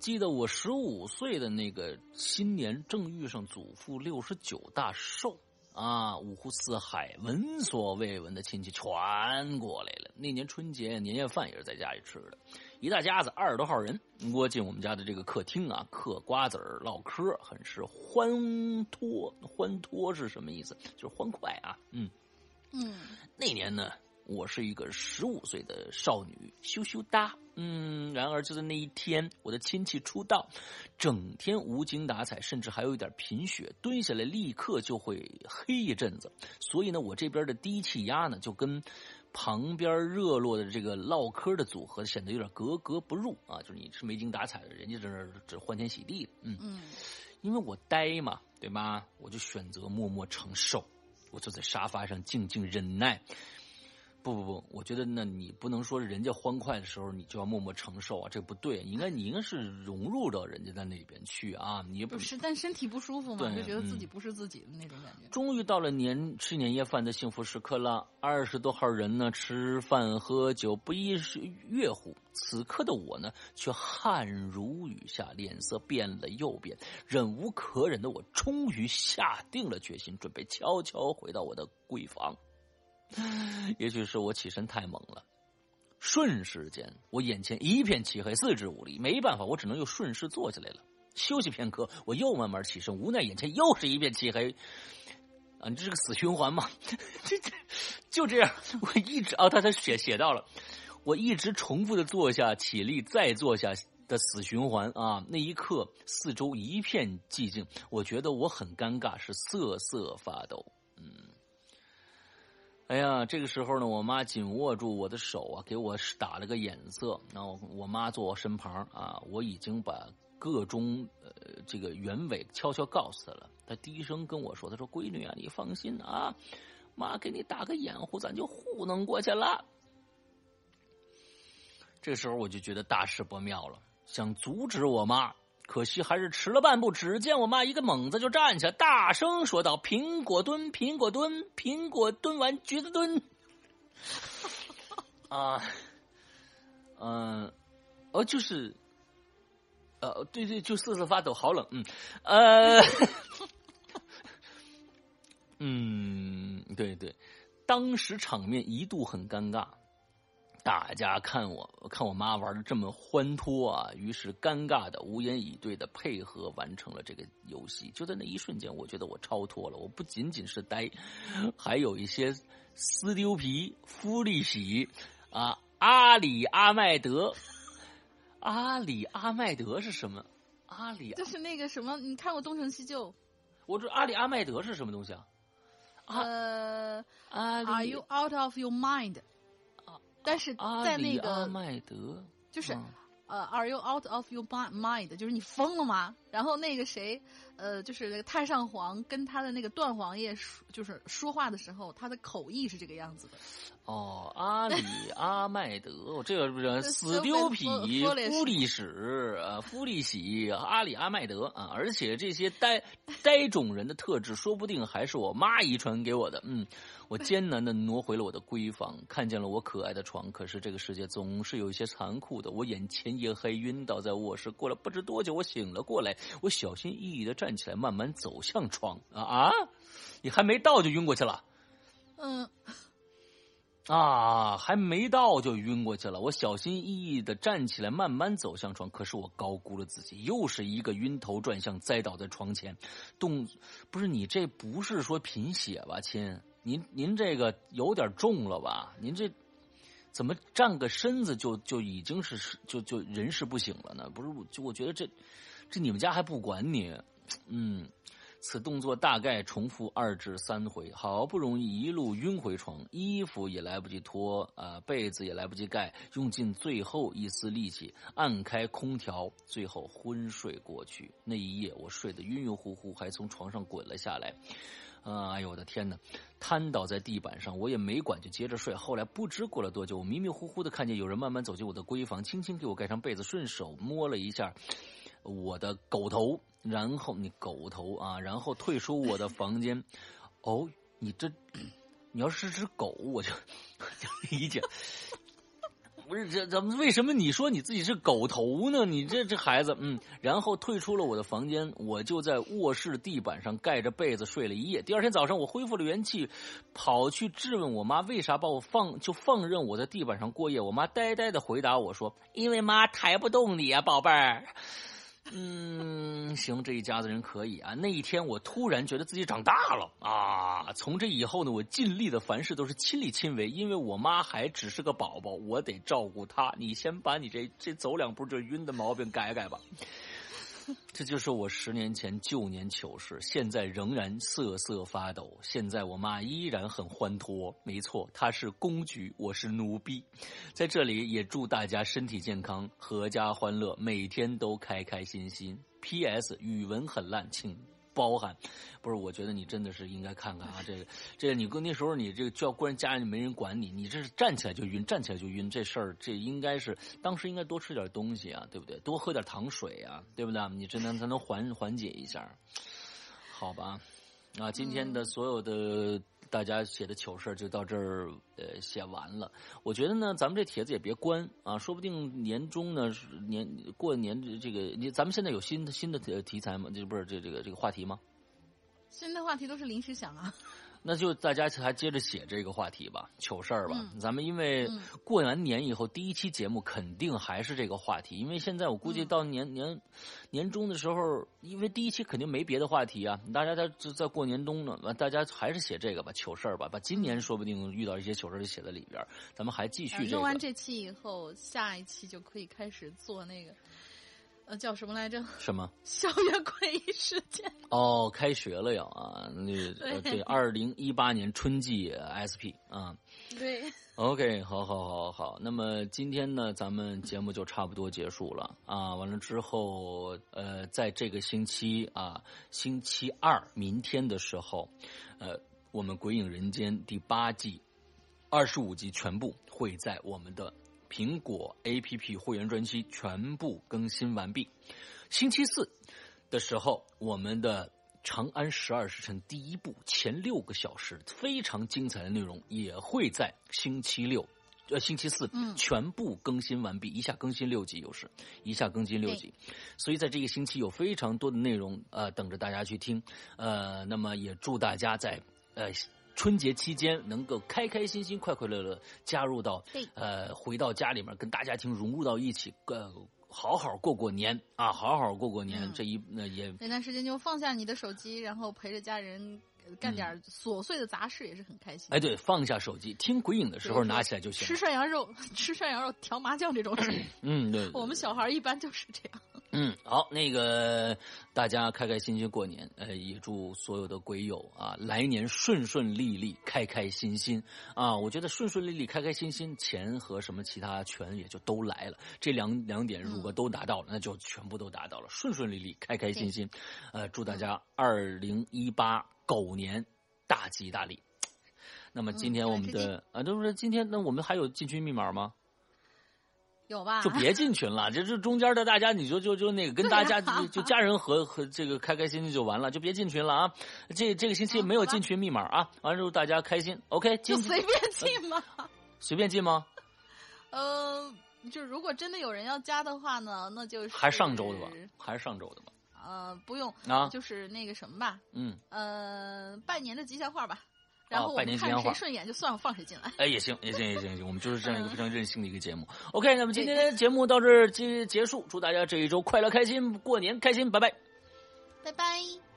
记得我十五岁的那个新年，正遇上祖父六十九大寿。啊，五湖四海、闻所未闻的亲戚全过来了。那年春节年夜饭也是在家里吃的，一大家子二十多号人窝进我们家的这个客厅啊，嗑瓜子儿、唠嗑，很是欢脱。欢脱是什么意思？就是欢快啊。嗯，嗯，那年呢，我是一个十五岁的少女，羞羞哒。嗯，然而就在那一天，我的亲戚出道，整天无精打采，甚至还有一点贫血，蹲下来立刻就会黑一阵子。所以呢，我这边的低气压呢，就跟旁边热络的这个唠嗑的组合显得有点格格不入啊。就是你是没精打采的，人家这是这欢天喜地的。嗯嗯，因为我呆嘛，对吧？我就选择默默承受，我坐在沙发上静静忍耐。不不不，我觉得那你不能说人家欢快的时候你就要默默承受啊，这不对。应该你应该是融入到人家的那边去啊，你不是，但身体不舒服嘛，对就觉得自己嗯不是自己的那种感觉。终于到了年吃年夜饭的幸福时刻了，二十多号人呢，吃饭喝酒不亦是乐乎。此刻的我呢，却汗如雨下，脸色变了又变，忍无可忍的我，终于下定了决心，准备悄悄回到我的闺房。也许是我起身太猛了，瞬时间我眼前一片漆黑，四肢无力，没办法，我只能又顺势坐起来了。休息片刻，我又慢慢起身，无奈眼前又是一片漆黑。啊，你这是个死循环嘛？这这就这样，我一直啊，他他写写到了，我一直重复的坐下、起立、再坐下的死循环啊。那一刻，四周一片寂静，我觉得我很尴尬，是瑟瑟发抖。哎呀，这个时候呢，我妈紧握住我的手啊，给我打了个眼色。然后我妈坐我身旁啊，我已经把。个中呃，这个原委悄悄告诉她了。她低声跟我说：“她说，闺女啊，你放心啊，妈给你打个掩护，咱就糊弄过去了。”这时候我就觉得大事不妙了，想阻止我妈，可惜还是迟了半步。只见我妈一个猛子就站起来，大声说道：“苹果蹲，苹果蹲，苹果蹲完橘子蹲。”啊，嗯，哦，就是。呃，对对，就瑟瑟发抖，好冷，嗯，呃，嗯，对对，当时场面一度很尴尬，大家看我看我妈玩的这么欢脱啊，于是尴尬的无言以对的配合完成了这个游戏。就在那一瞬间，我觉得我超脱了，我不仅仅是呆，还有一些撕丢皮、夫利喜啊，阿里阿麦德。阿里阿麦德是什么？阿里就是那个什么？你看过《东成西就》？我这阿里阿麦德是什么东西啊？呃，Are you out of your mind？啊，但是在那个阿麦德就是呃，Are you out of your mind？就是你疯了吗？然后那个谁？呃，就是那个太上皇跟他的那个段王爷说，就是说话的时候，他的口译是这个样子的。哦，阿里 阿麦德，这个不是死丢皮夫利史啊，夫利喜阿里阿麦德啊，而且这些呆呆种人的特质，说不定还是我妈遗传给我的。嗯，我艰难的挪回了我的闺房，看见了我可爱的床。可是这个世界总是有一些残酷的，我眼前一黑，晕倒在卧室。过了不知多久，我醒了过来，我小心翼翼的站起来，慢慢走向床。啊啊，你还没到就晕过去了？嗯。啊，还没到就晕过去了。我小心翼翼的站起来，慢慢走向床。可是我高估了自己，又是一个晕头转向，栽倒在床前。动，不是你这不是说贫血吧，亲？您您这个有点重了吧？您这怎么站个身子就就已经是就就人事不醒了呢？不是，就我觉得这这你们家还不管你，嗯。此动作大概重复二至三回，好不容易一路晕回床，衣服也来不及脱，啊，被子也来不及盖，用尽最后一丝力气按开空调，最后昏睡过去。那一夜我睡得晕晕乎乎，还从床上滚了下来，啊，哎呦我的天哪！瘫倒在地板上，我也没管，就接着睡。后来不知过了多久，我迷迷糊糊的看见有人慢慢走进我的闺房，轻轻给我盖上被子，顺手摸了一下我的狗头。然后你狗头啊，然后退出我的房间。哦，你这，你要是只狗，我就 理解。不是这怎么？为什么你说你自己是狗头呢？你这这孩子，嗯。然后退出了我的房间，我就在卧室地板上盖着被子睡了一夜。第二天早上，我恢复了元气，跑去质问我妈为啥把我放就放任我在地板上过夜。我妈呆呆的回答我说：“因为妈抬不动你啊，宝贝儿。”嗯，行，这一家子人可以啊。那一天，我突然觉得自己长大了啊！从这以后呢，我尽力的凡事都是亲力亲为，因为我妈还只是个宝宝，我得照顾她。你先把你这这走两步就晕的毛病改改吧。这就是我十年前旧年糗事，现在仍然瑟瑟发抖。现在我妈依然很欢脱，没错，她是公举，我是奴婢。在这里也祝大家身体健康，阖家欢乐，每天都开开心心。P.S. 语文很烂，请。包含，不是？我觉得你真的是应该看看啊！这个，这个，你跟那时候你这个叫关家里没人管你，你这是站起来就晕，站起来就晕，这事儿这应该是当时应该多吃点东西啊，对不对？多喝点糖水啊，对不对？你这能才能缓缓解一下，好吧？啊，今天的所有的大家写的糗事就到这儿呃写完了。我觉得呢，咱们这帖子也别关啊，说不定年终呢年过年这个你咱们现在有新的新的题题材吗？这不是这这个这个话题吗？新的话题都是临时想啊。那就大家还接着写这个话题吧，糗事儿吧。嗯咱们因为嗯过完年以后，第一期节目肯定还是这个话题，因为现在我估计嗯到年、年年终的时候，因为第一期肯定没别的话题啊，大家在在在过年中呢，完大家还是写这个吧，糗事儿吧，把今年说不定遇到一些糗事儿就写在里边儿，咱们还继续这个。呃用完这期以后，下一期就可以开始做那个，呃，叫什么来着？什么？校园诡异事件。哦，开学了呀啊！那 对，二零一八年春季 SP 啊。对，OK，好，好，好，好。那么今天呢，咱们节目就差不多结束了啊。完了之后，呃，在这个星期啊，星期二明天的时候，呃，我们《鬼影人间》第八季二十五集全部会在我们的苹果 APP 会员专区全部更新完毕。星期四的时候，我们的《长安十二时辰》第一部前六个小时非常精彩的内容也会在星期六。呃，星期四嗯全部更新完毕，一下更新六集，有时一下更新六集，所以在这个星期有非常多的内容呃等着大家去听，呃，那么也祝大家在呃春节期间能够开开心心、快快乐乐加入到对呃回到家里面跟大家庭融入到一起，呃，好好过过年啊，好好过过年，嗯这一那也那段时间就放下你的手机，然后陪着家人呃干点琐碎的杂事，也是很开心。哎，对，放下手机听鬼影的时候 拿起来就行吃。涮羊肉、吃涮羊肉、调麻将这种事，嗯，对，我们小孩一般就是这样。嗯，好，那个大家开开心心过年，呃，也祝所有的鬼友啊，来年顺顺利利，开开心心啊！我觉得顺顺利利、开开心心，钱和什么其他全也就都来了。这两两点如果都达到了，那就全部都达到了，顺顺利利、开开心心。呃，祝大家二零一八狗年大吉大利。那么今天我们嗯的、啊，就是今天，那我们还有进群密码吗？有吧？就别进群了，这这中间的大家，你就就就那个跟大家啊就就家人和和这个开开心心就完了，就别进群了啊！这这个星期没有进群密码啊，完了之后大家开心，OK，进就随便进嘛。随便进吗？呃，就如果真的有人要加的话呢，那就是还是上周的吧？还是上周的吧？呃，不用啊就是那个什么吧，嗯，呃，拜年的吉祥话吧。然后我们看谁顺眼就算放谁进来。哎，也行，也行，也行，也行，我们就是这样一个嗯非常任性的一个节目。OK，那么今天的节目到这儿结结束，祝大家这一周快乐开心，过年开心，拜拜。拜拜。